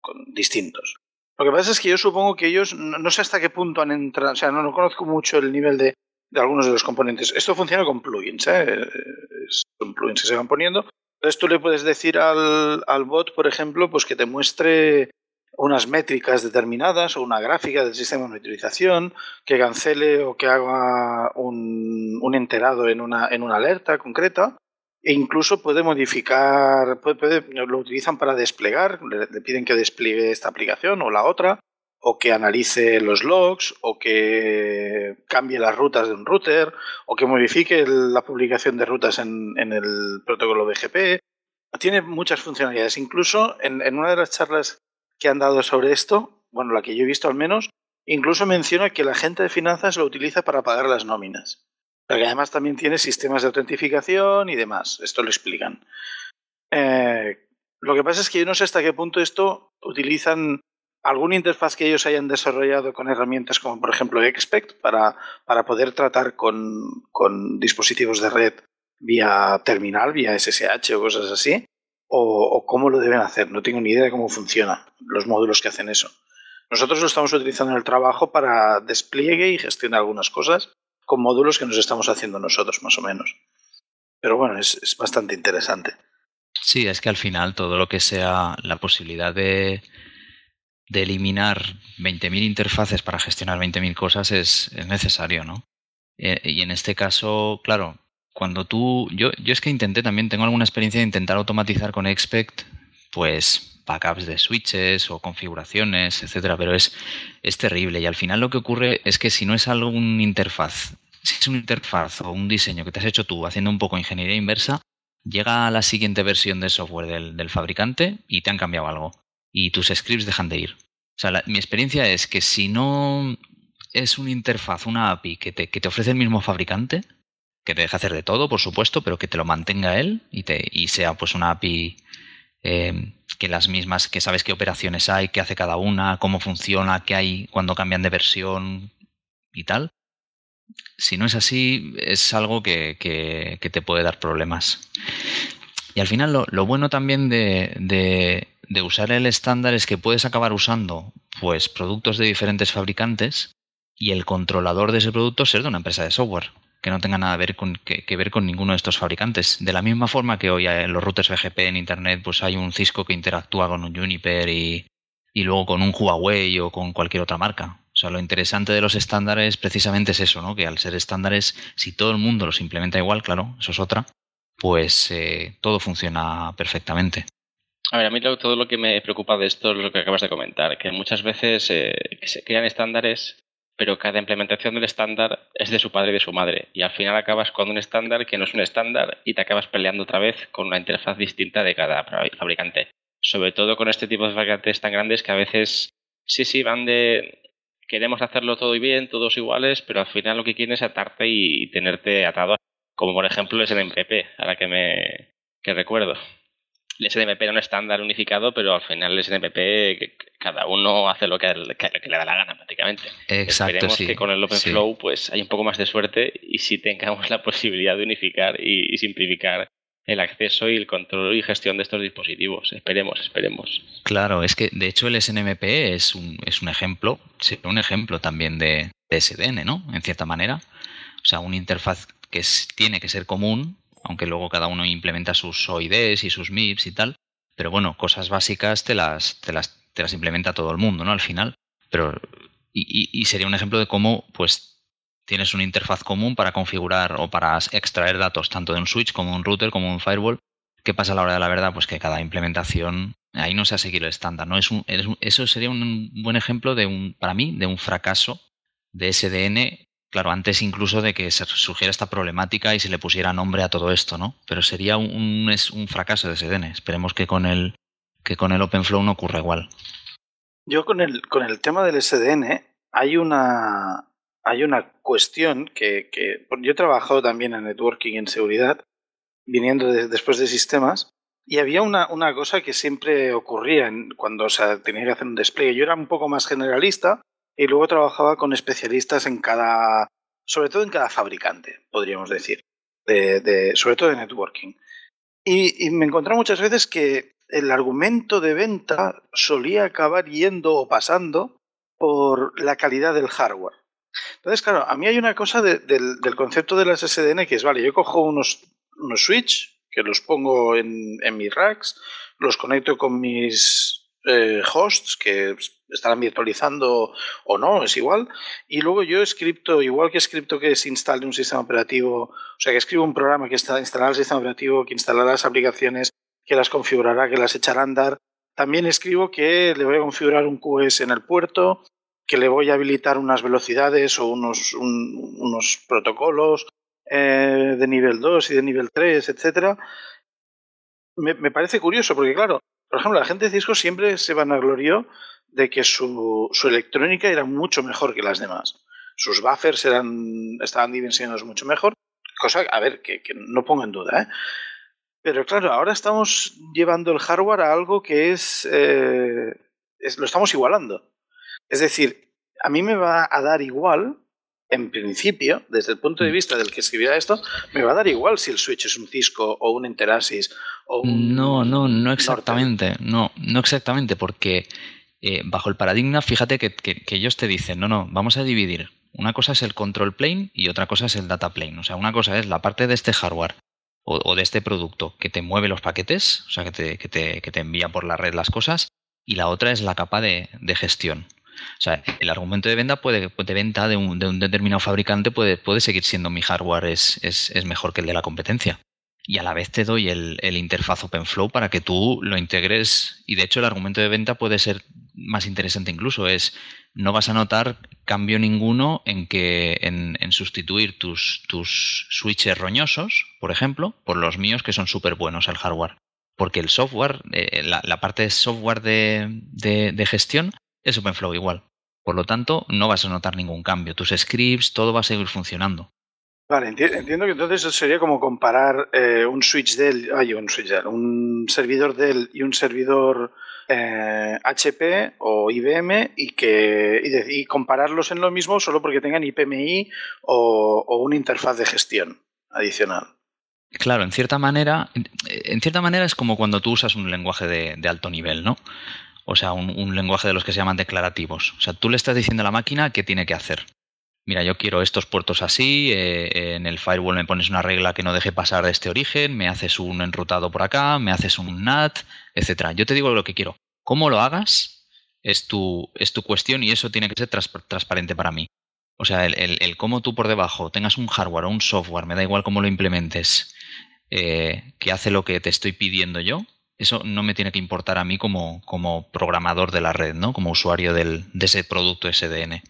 con distintos. Lo que pasa es que yo supongo que ellos, no, sé hasta qué punto han entrado, o sea, no, no conozco mucho el nivel de, de algunos de los componentes. Esto funciona con plugins, ¿eh? son plugins que se van poniendo. Entonces tú le puedes decir al, al bot, por ejemplo, pues que te muestre unas métricas determinadas o una gráfica del sistema de monitorización, que cancele o que haga un, un enterado en una, en una alerta concreta. E incluso puede modificar, puede, lo utilizan para desplegar, le, piden que despliegue esta aplicación o la otra, o que analice los logs, o que cambie las rutas de un router, o que modifique la publicación de rutas en, en el protocolo BGP. Tiene muchas funcionalidades. Incluso en, en una de las charlas que han dado sobre esto, bueno, la que yo he visto al menos, incluso menciona que la gente de finanzas lo utiliza para pagar las nóminas. Pero que además también tiene sistemas de autentificación y demás. Esto lo explican. Eh, lo que pasa es que yo no sé hasta qué punto esto utilizan alguna interfaz que ellos hayan desarrollado con herramientas como por ejemplo Expect para, para poder tratar con, con dispositivos de red vía terminal, vía SSH o cosas así o, cómo lo deben hacer. No tengo ni idea de cómo funciona los módulos que hacen eso. Nosotros lo estamos utilizando en el trabajo para despliegue y gestión algunas cosas con módulos que nos estamos haciendo nosotros, más o menos. Pero bueno, es, es bastante interesante. Sí, es que al final todo lo que sea la posibilidad de, de eliminar 20.000 interfaces para gestionar 20.000 cosas es, es, necesario, ¿no? Eh, y en este caso, claro, cuando tú. Yo, yo es que intenté también, tengo alguna experiencia de intentar automatizar con Expect, pues backups de switches o configuraciones, etcétera, pero es, es terrible. Y al final lo que ocurre es que si no es algún interfaz, si es una interfaz o un diseño que te has hecho tú haciendo un poco ingeniería inversa, llega a la siguiente versión de software del, del fabricante y te han cambiado algo. Y tus scripts dejan de ir. O sea, mi experiencia es que si no es una interfaz, una API que te, que te ofrece el mismo fabricante, que te deja hacer de todo, por supuesto, pero que te lo mantenga él y, te, y sea pues una API eh, que las mismas, que sabes qué operaciones hay, qué hace cada una, cómo funciona, qué hay cuando cambian de versión y tal. Si no es así, es algo que, que, te puede dar problemas. Y al final lo, lo bueno también de, de, usar el estándar es que puedes acabar usando pues productos de diferentes fabricantes y el controlador de ese producto ser de una empresa de software que no tenga nada que, ver con ninguno de estos fabricantes. De la misma forma que hoy en los routers BGP en Internet pues hay un Cisco que interactúa con un Juniper y, y luego con un Huawei o con cualquier otra marca. Sea, lo interesante de los estándares precisamente es eso, ¿no? Que al ser estándares, si todo el mundo los implementa igual, claro, eso es otra, pues eh, todo funciona perfectamente. A ver, a mí todo lo que me preocupa de esto es lo que acabas de comentar, que muchas veces eh, se crean estándares pero cada implementación del estándar es de su padre y de su madre. Y al final acabas con un estándar que no es un estándar y te acabas peleando otra vez con una interfaz distinta de cada fabricante. Sobre todo con este tipo de fabricantes tan grandes que a veces, sí, sí, van de... Queremos hacerlo todo bien, todos iguales, pero al final lo que quieren es atarte y tenerte atado, como por ejemplo el SNMP, a la que me que recuerdo el SNMP era un estándar unificado, pero al final el SNMP cada uno hace lo que, le da la gana prácticamente. Exacto, Esperemos sí. que con el OpenFlow sí. pues hay un poco más de suerte y sí tengamos la posibilidad de unificar y, y, simplificar el acceso y el control y gestión de estos dispositivos. Esperemos, esperemos. Claro, es que de hecho el SNMP es un, es un ejemplo, un ejemplo también de, SDN, ¿no? En cierta manera. O sea, una interfaz que tiene que ser común aunque luego cada uno implementa sus OIDs y sus MIPS y tal. Pero bueno, cosas básicas te las, te las, te las implementa todo el mundo, ¿no? Al final. Pero, y, y, sería un ejemplo de cómo, pues, tienes una interfaz común para configurar o para extraer datos tanto de un switch como un router como un firewall. ¿Qué pasa a la hora de la verdad? Pues que cada implementación ahí no se ha seguido el estándar, ¿no? Es es eso sería un buen ejemplo de un, para mí, de un fracaso de SDN claro, antes incluso de que surgiera esta problemática y se le pusiera nombre a todo esto, ¿no? Pero sería un, un, un fracaso de SDN. Esperemos que con el que con el OpenFlow no ocurra igual. Yo con el, con el tema del SDN hay una, hay una cuestión que, yo he trabajado también en networking en seguridad, viniendo de, después de sistemas, y había una, cosa que siempre ocurría cuando o tenía que hacer un despliegue. Yo era un poco más generalista, y luego trabajaba con especialistas en cada, sobre todo en cada fabricante, podríamos decir, de, de, sobre todo de networking. Y, y me encontré muchas veces que el argumento de venta solía acabar yendo o pasando por la calidad del hardware. Entonces, claro, a mí hay una cosa de- del, concepto de las SDN que es, vale, yo cojo unos, unos switch que los pongo en, en mis racks, los conecto con mis eh, hosts que estarán virtualizando o no, es igual, y luego yo scripto, igual que scripto que se instale un sistema operativo, o sea, que escribo un programa que instalará el sistema operativo, que instalará las aplicaciones, que las configurará, que las echará a andar. También escribo que le voy a configurar un QS en el puerto, que le voy a habilitar unas velocidades o unos, un- unos protocolos eh, de nivel 2 y de nivel 3, etcétera. Me, me parece curioso porque, claro, por ejemplo, la gente de Cisco siempre se vanaglorió de que su, su electrónica era mucho mejor que las demás. Sus buffers eran, estaban dimensionados mucho mejor, cosa, a ver, que, que no pongo en duda, ¿eh? Pero claro, ahora estamos llevando el hardware a algo que es, eh, es- lo estamos igualando. Es decir, a mí me va a dar igual, en principio, desde el punto de vista del que escribirá esto, me va a dar igual si el switch es un Cisco o un Enterasis o un No, no, no exactamente. No, no exactamente, porque eh, bajo el paradigma, fíjate que, que- que ellos te dicen, no, no, vamos a dividir. Una cosa es el control plane y otra cosa es el data plane. O sea, una cosa es la parte de este hardware o, o de este producto que te mueve los paquetes, o sea, que te, que te- que te envía por la red las cosas, y la otra es la capa de, de gestión. O sea, el argumento de venta puede, de venta de un, de un determinado fabricante puede, seguir siendo mi hardware es, mejor que el de la competencia y a la vez te doy el, interfaz OpenFlow para que tú lo integres. Y de hecho el argumento de venta puede ser más interesante incluso. Es no vas a notar cambio ninguno en sustituir tus, switches roñosos, por ejemplo, por los míos que son súper buenos al hardware. Porque el software, eh, la, parte de software de gestión es OpenFlow igual. Por lo tanto, no vas a notar ningún cambio. Tus scripts, todo va a seguir funcionando. Vale, enti- entiendo que entonces eso sería como comparar eh, un switch Dell, ay, un switch Dell, un servidor Dell y un servidor eh, HP o IBM y que y, de- y compararlos en lo mismo solo porque tengan IPMI o, o una interfaz de gestión adicional. Claro, en cierta manera, en cierta manera es como cuando tú usas un lenguaje de, de alto nivel, ¿no? O sea, un, lenguaje de los que se llaman declarativos. O sea, tú le estás diciendo a la máquina qué tiene que hacer. Mira, yo quiero estos puertos así, eh, en el firewall me pones una regla que no deje pasar de este origen, me haces un enrutado por acá, me haces un NAT, etcétera. Yo te digo lo que quiero. ¿Cómo lo hagas? Es tu, es tu cuestión y eso tiene que ser transparente para mí. O sea, el, el- el cómo tú por debajo tengas un hardware o un software, me da igual cómo lo implementes, eh, que hace lo que te estoy pidiendo yo, eso no me tiene que importar a mí como, como programador de la red, ¿no? Como usuario del, de ese producto SDN.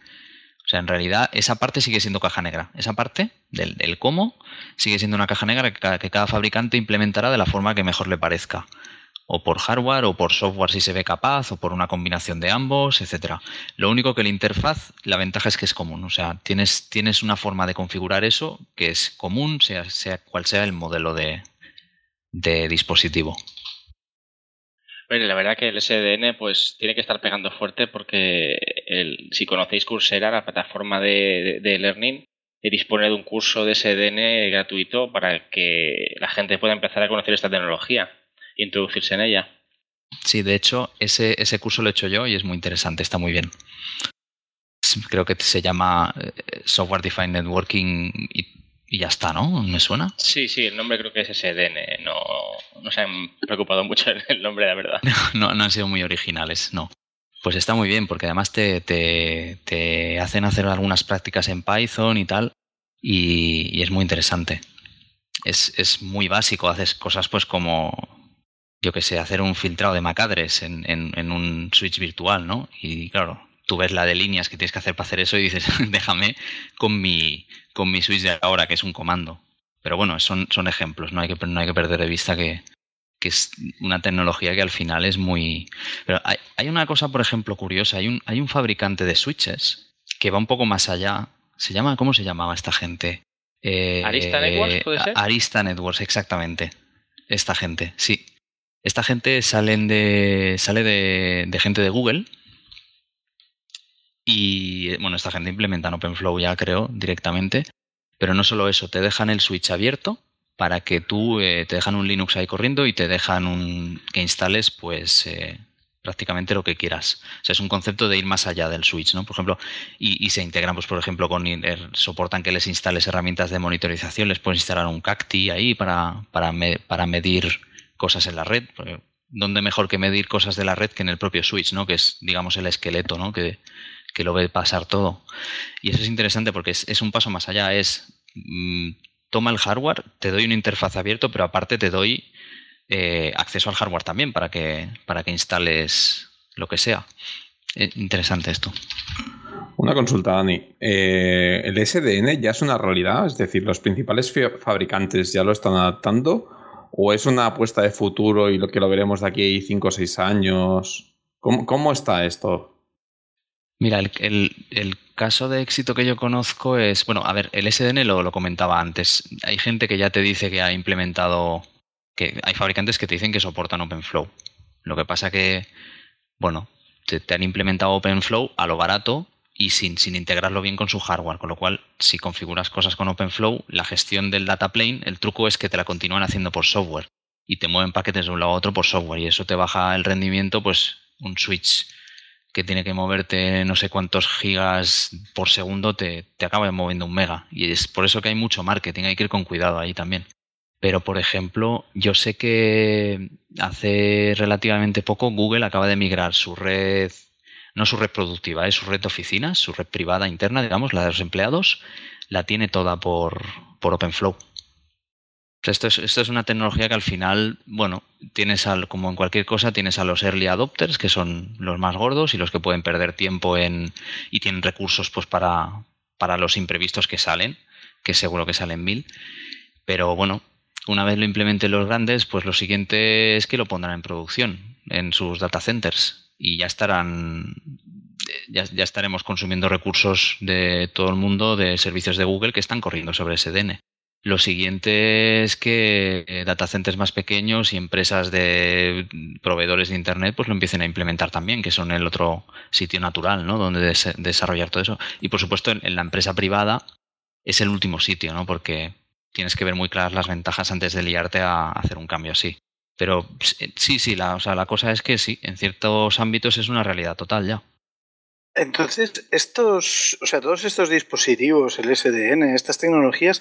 O sea, en realidad esa parte sigue siendo caja negra. Esa parte del, del cómo sigue siendo una caja negra que cada, que cada fabricante implementará de la forma que mejor le parezca. O por hardware, o por software si se ve capaz, o por una combinación de ambos, etcétera. Lo único que la interfaz, la ventaja es que es común. O sea, tienes, tienes una forma de configurar eso que es común, sea, sea cual sea el modelo de, de dispositivo. La verdad que el SDN pues tiene que estar pegando fuerte porque si conocéis Coursera, la plataforma de, learning, eh, dispone de un curso de SDN gratuito para que la gente pueda empezar a conocer esta tecnología e introducirse en ella. Sí, de hecho, ese, ese curso lo he hecho yo y es muy interesante, está muy bien. Creo que se llama eh, Software Defined Networking y, y ya está, ¿no? ¿Me suena? Sí, sí, el nombre creo que es SDN. No, no se han preocupado mucho el nombre, la verdad. No, no han sido muy originales, no. Pues está muy bien, porque además te, te, te hacen hacer algunas prácticas en Python y tal, y, y es muy interesante. Es, es muy básico, haces cosas pues como, yo que sé, hacer un filtrado de MAC-address en, en, en un switch virtual, ¿no? Y claro, tú ves la de líneas que tienes que hacer para hacer eso y dices, déjame con mi, con mi switch de ahora, que es un comando. Pero bueno, son, son ejemplos, no hay, que, no hay que perder de vista que, que es una tecnología que al final es muy... Pero hay, hay una cosa, por ejemplo, curiosa. Hay un, hay un fabricante de switches que va un poco más allá. Se llama, ¿cómo se llamaba esta gente? Eh, ¿Arista Networks, puede ser? Arista Networks, exactamente. Esta gente, sí. Esta gente salen de, sale de, de gente de Google. Y bueno, esta gente implementa en OpenFlow ya, creo, directamente. Pero no solo eso, te dejan el switch abierto para que tú eh, te dejan un Linux ahí corriendo y te dejan un, que instales pues eh, prácticamente lo que quieras. O sea, es un concepto de ir más allá del switch, ¿no? Por ejemplo, y, se integran, pues por ejemplo, con soportan que les instales herramientas de monitorización, les puedes instalar un Cacti ahí para, para, para medir cosas en la red. ¿Dónde mejor que medir cosas de la red que en el propio switch, ¿no? Que es, digamos, el esqueleto, ¿no? Que, que lo ve pasar todo. Y eso es interesante porque es, un paso más allá. Es mm, toma el hardware, te doy una interfaz abierto, pero aparte te doy eh, acceso al hardware también para que, para que instales lo que sea. Eh, interesante esto. Una consulta, Dani. Eh, ¿El SDN ya es una realidad? Es decir, ¿los principales fabricantes ya lo están adaptando? ¿O es una apuesta de futuro y lo que lo veremos de aquí a 5 o 6 años? ¿Cómo, ¿Cómo, está esto? Mira, el, caso de éxito que yo conozco es, bueno, a ver, el SDN lo, comentaba antes. Hay gente que ya te dice que ha implementado que hay fabricantes que te dicen que soportan OpenFlow. Lo que pasa que, bueno, te, han implementado OpenFlow a lo barato y sin, sin, integrarlo bien con su hardware. Con lo cual, si configuras cosas con OpenFlow, la gestión del data plane, el truco es que te la continúan haciendo por software y te mueven paquetes de un lado a otro por software y eso te baja el rendimiento, pues un switch que tiene que moverte no sé cuántos gigas por segundo te, te acaba moviendo un mega. Y es por eso que hay mucho marketing, hay que ir con cuidado ahí también. Pero, por ejemplo, yo sé que hace relativamente poco Google acaba de migrar su red, no su red productiva, es su red de oficinas, su red privada interna, digamos, la de los empleados, la tiene toda por, por OpenFlow. Esto es, esto es una tecnología que al final, bueno, tienes al, como en cualquier cosa, tienes a los early adopters, que son los más gordos y los que pueden perder tiempo en, y tienen recursos pues para, para los imprevistos que salen, que seguro que salen mil. Pero bueno, una vez lo implementen los grandes, pues lo siguiente es que lo pondrán en producción en sus data centers y ya estarán ya, estaremos consumiendo recursos de todo el mundo de servicios de Google que están corriendo sobre SDN. Lo siguiente es que eh, data centers más pequeños y empresas de proveedores de Internet pues lo empiecen a implementar también, que son el otro sitio natural, ¿no? Donde desarrollar todo eso. Y por supuesto en la empresa privada es el último sitio, ¿no? Porque tienes que ver muy claras las ventajas antes de liarte a hacer un cambio así. Pero eh, sí, sí, la, o sea, la cosa es que sí, en ciertos ámbitos es una realidad total ya. Entonces, estos, o sea, todos estos dispositivos, el SDN, estas tecnologías,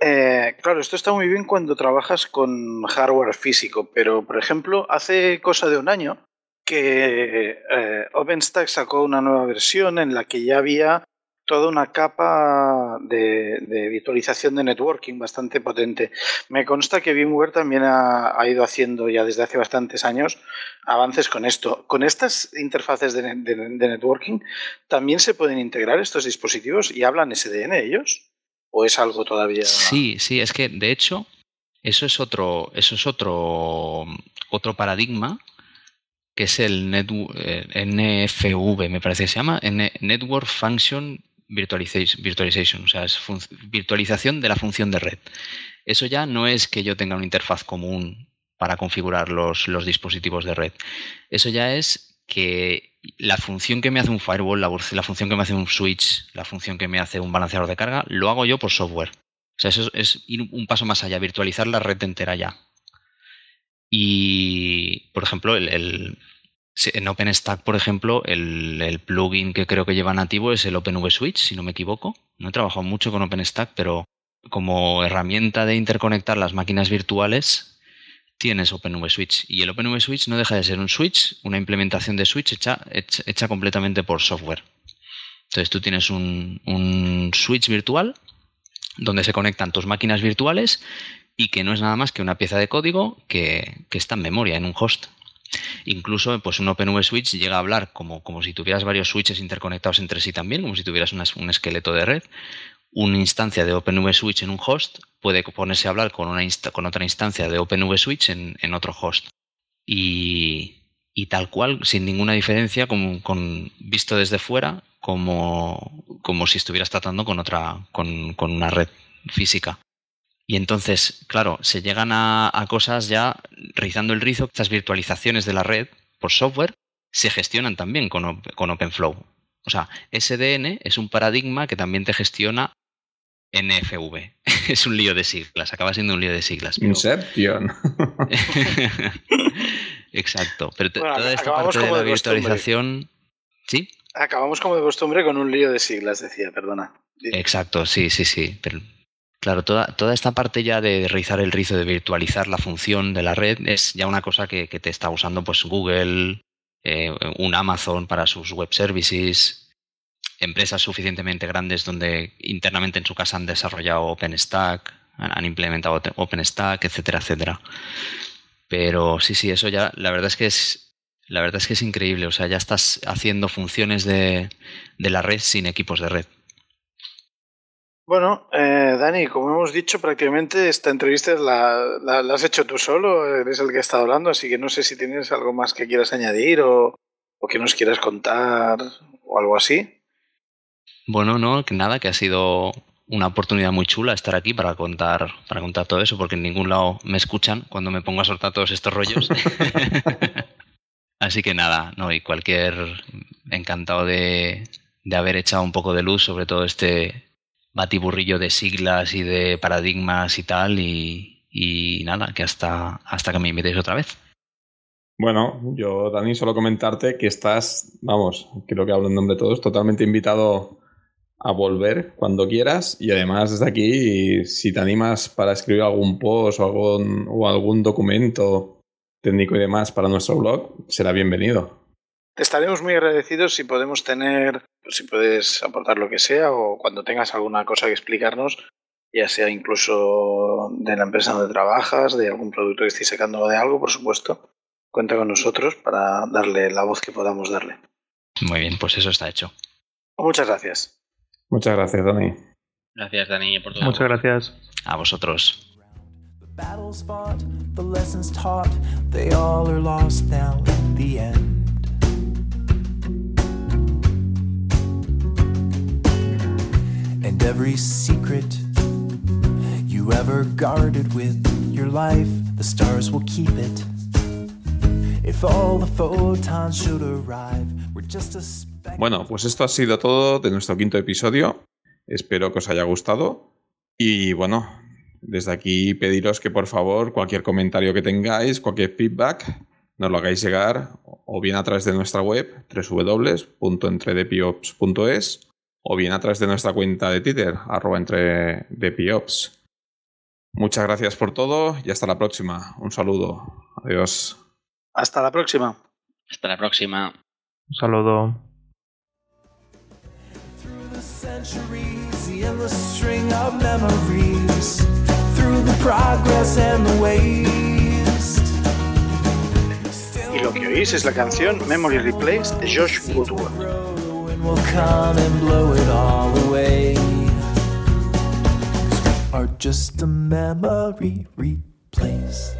eh, claro, esto está muy bien cuando trabajas con hardware físico, pero por ejemplo, hace cosa de un año que eh, OpenStack sacó una nueva versión en la que ya había toda una capa de, virtualización de networking bastante potente. Me consta que VMware también ha, ido haciendo ya desde hace bastantes años avances con esto. ¿Con estas interfaces de, networking también se pueden integrar estos dispositivos y hablan SDN ellos? ¿O es algo todavía...? Sí, sí, es que de hecho eso es otro, eso es otro, otro paradigma que es el NFV, me parece que se llama, Network Function virtualization, o sea, es virtualización de la función de red. Eso ya no es que yo tenga una interfaz común para configurar los, los dispositivos de red. Eso ya es que la función que me hace un firewall, la, función que me hace un switch, la función que me hace un balanceador de carga, lo hago yo por software. O sea, eso es ir un paso más allá, virtualizar la red entera ya. Y, por ejemplo, el, en OpenStack, por ejemplo, el, plugin que creo que lleva nativo es el OpenVSwitch, si no me equivoco. No he trabajado mucho con OpenStack, pero como herramienta de interconectar las máquinas virtuales, tienes OpenVSwitch. Y el OpenVSwitch no deja de ser un switch, una implementación de switch hecha, hecha, completamente por software. Entonces tú tienes un, un switch virtual donde se conectan tus máquinas virtuales y que no es nada más que una pieza de código que, que está en memoria, en un host. Incluso pues un OpenVSwitch llega a hablar como, como si tuvieras varios switches interconectados entre sí también, como si tuvieras un esqueleto de red. Una instancia de OpenVSwitch en un host puede ponerse a hablar con, una con otra instancia de OpenVSwitch en, en otro host. Y, y, tal cual, sin ninguna diferencia, con visto desde fuera, como, como, si estuvieras tratando con otra, con, con una red física. Y entonces, claro, se llegan a, cosas ya rizando el rizo. Estas virtualizaciones de la red por software se gestionan también con, con OpenFlow. O sea, SDN es un paradigma que también te gestiona NFV. es un lío de siglas, acaba siendo un lío de siglas. pero- Inception. Exacto. Pero Bueno, toda esta parte de la de virtualización. ¿Sí? Acabamos como de costumbre con un lío de siglas, decía, perdona. Exacto, sí, sí, sí. Pero, claro, toda, toda esta parte ya de rizar el rizo, de virtualizar la función de la red, es ya una cosa que, que te está usando pues Google, eh, un Amazon para sus web services, empresas suficientemente grandes donde internamente en su casa han desarrollado OpenStack, han implementado OpenStack, etcétera, etcétera. Pero sí, sí, eso ya, la verdad es que es, la verdad es que es increíble. O sea, ya estás haciendo funciones de, de la red sin equipos de red. Bueno, eh, Dani, como hemos dicho, prácticamente esta entrevista la, la- la has hecho tú solo, eres el que está hablando, así que no sé si tienes algo más que quieras añadir o, o que nos quieras contar o algo así. Bueno, no, que nada, que ha sido una oportunidad muy chula estar aquí para contar, para contar todo eso, porque en ningún lado me escuchan cuando me pongo a soltar todos estos rollos. Así que nada, no, y cualquier encantado de, de haber echado un poco de luz sobre todo este batiburrillo de siglas y de paradigmas y tal, y, y nada, que hasta, hasta que me invitéis otra vez. Bueno, yo, Dani, solo comentarte que estás, vamos, creo que hablo en nombre de todos, totalmente invitado a volver cuando quieras y además desde aquí, si te animas para escribir algún post o algún, o algún documento técnico y demás para nuestro blog, será bienvenido. Te estaremos muy agradecidos si podemos tener, si puedes aportar lo que sea o cuando tengas alguna cosa que explicarnos, ya sea incluso de la empresa donde trabajas, de algún producto que estéis sacando o de algo, por supuesto. Cuenta con nosotros para darle la voz que podamos darle. Muy bien, pues eso está hecho. Muchas gracias. Muchas gracias, Dani. Gracias, Dani, por todo. Muchas gracias. A vosotros. The battles fought, the lessons taught, they all are lost now in the end. And every secret you ever guarded with your life, the stars will keep it. If all the photons should arrive, we're just a speck. Bueno, pues esto ha sido todo de nuestro quinto episodio. Espero que os haya gustado. Y bueno, desde aquí pediros que por favor cualquier comentario que tengáis, cualquier feedback, nos lo hagáis llegar o bien a través de nuestra web www.entredepiops.es o bien a través de nuestra cuenta de Twitter, arroba entredepiops. Muchas gracias por todo y hasta la próxima. Un saludo. Adiós. Hasta la próxima. Hasta la próxima. Un saludo. Centuries, the endless string of memories. Through the progress and the waste. Y lo que oís es la canción Memory Replace de Josh Woodward. grow and we'll come and blow it all away. 'Cause are just a memory replaced.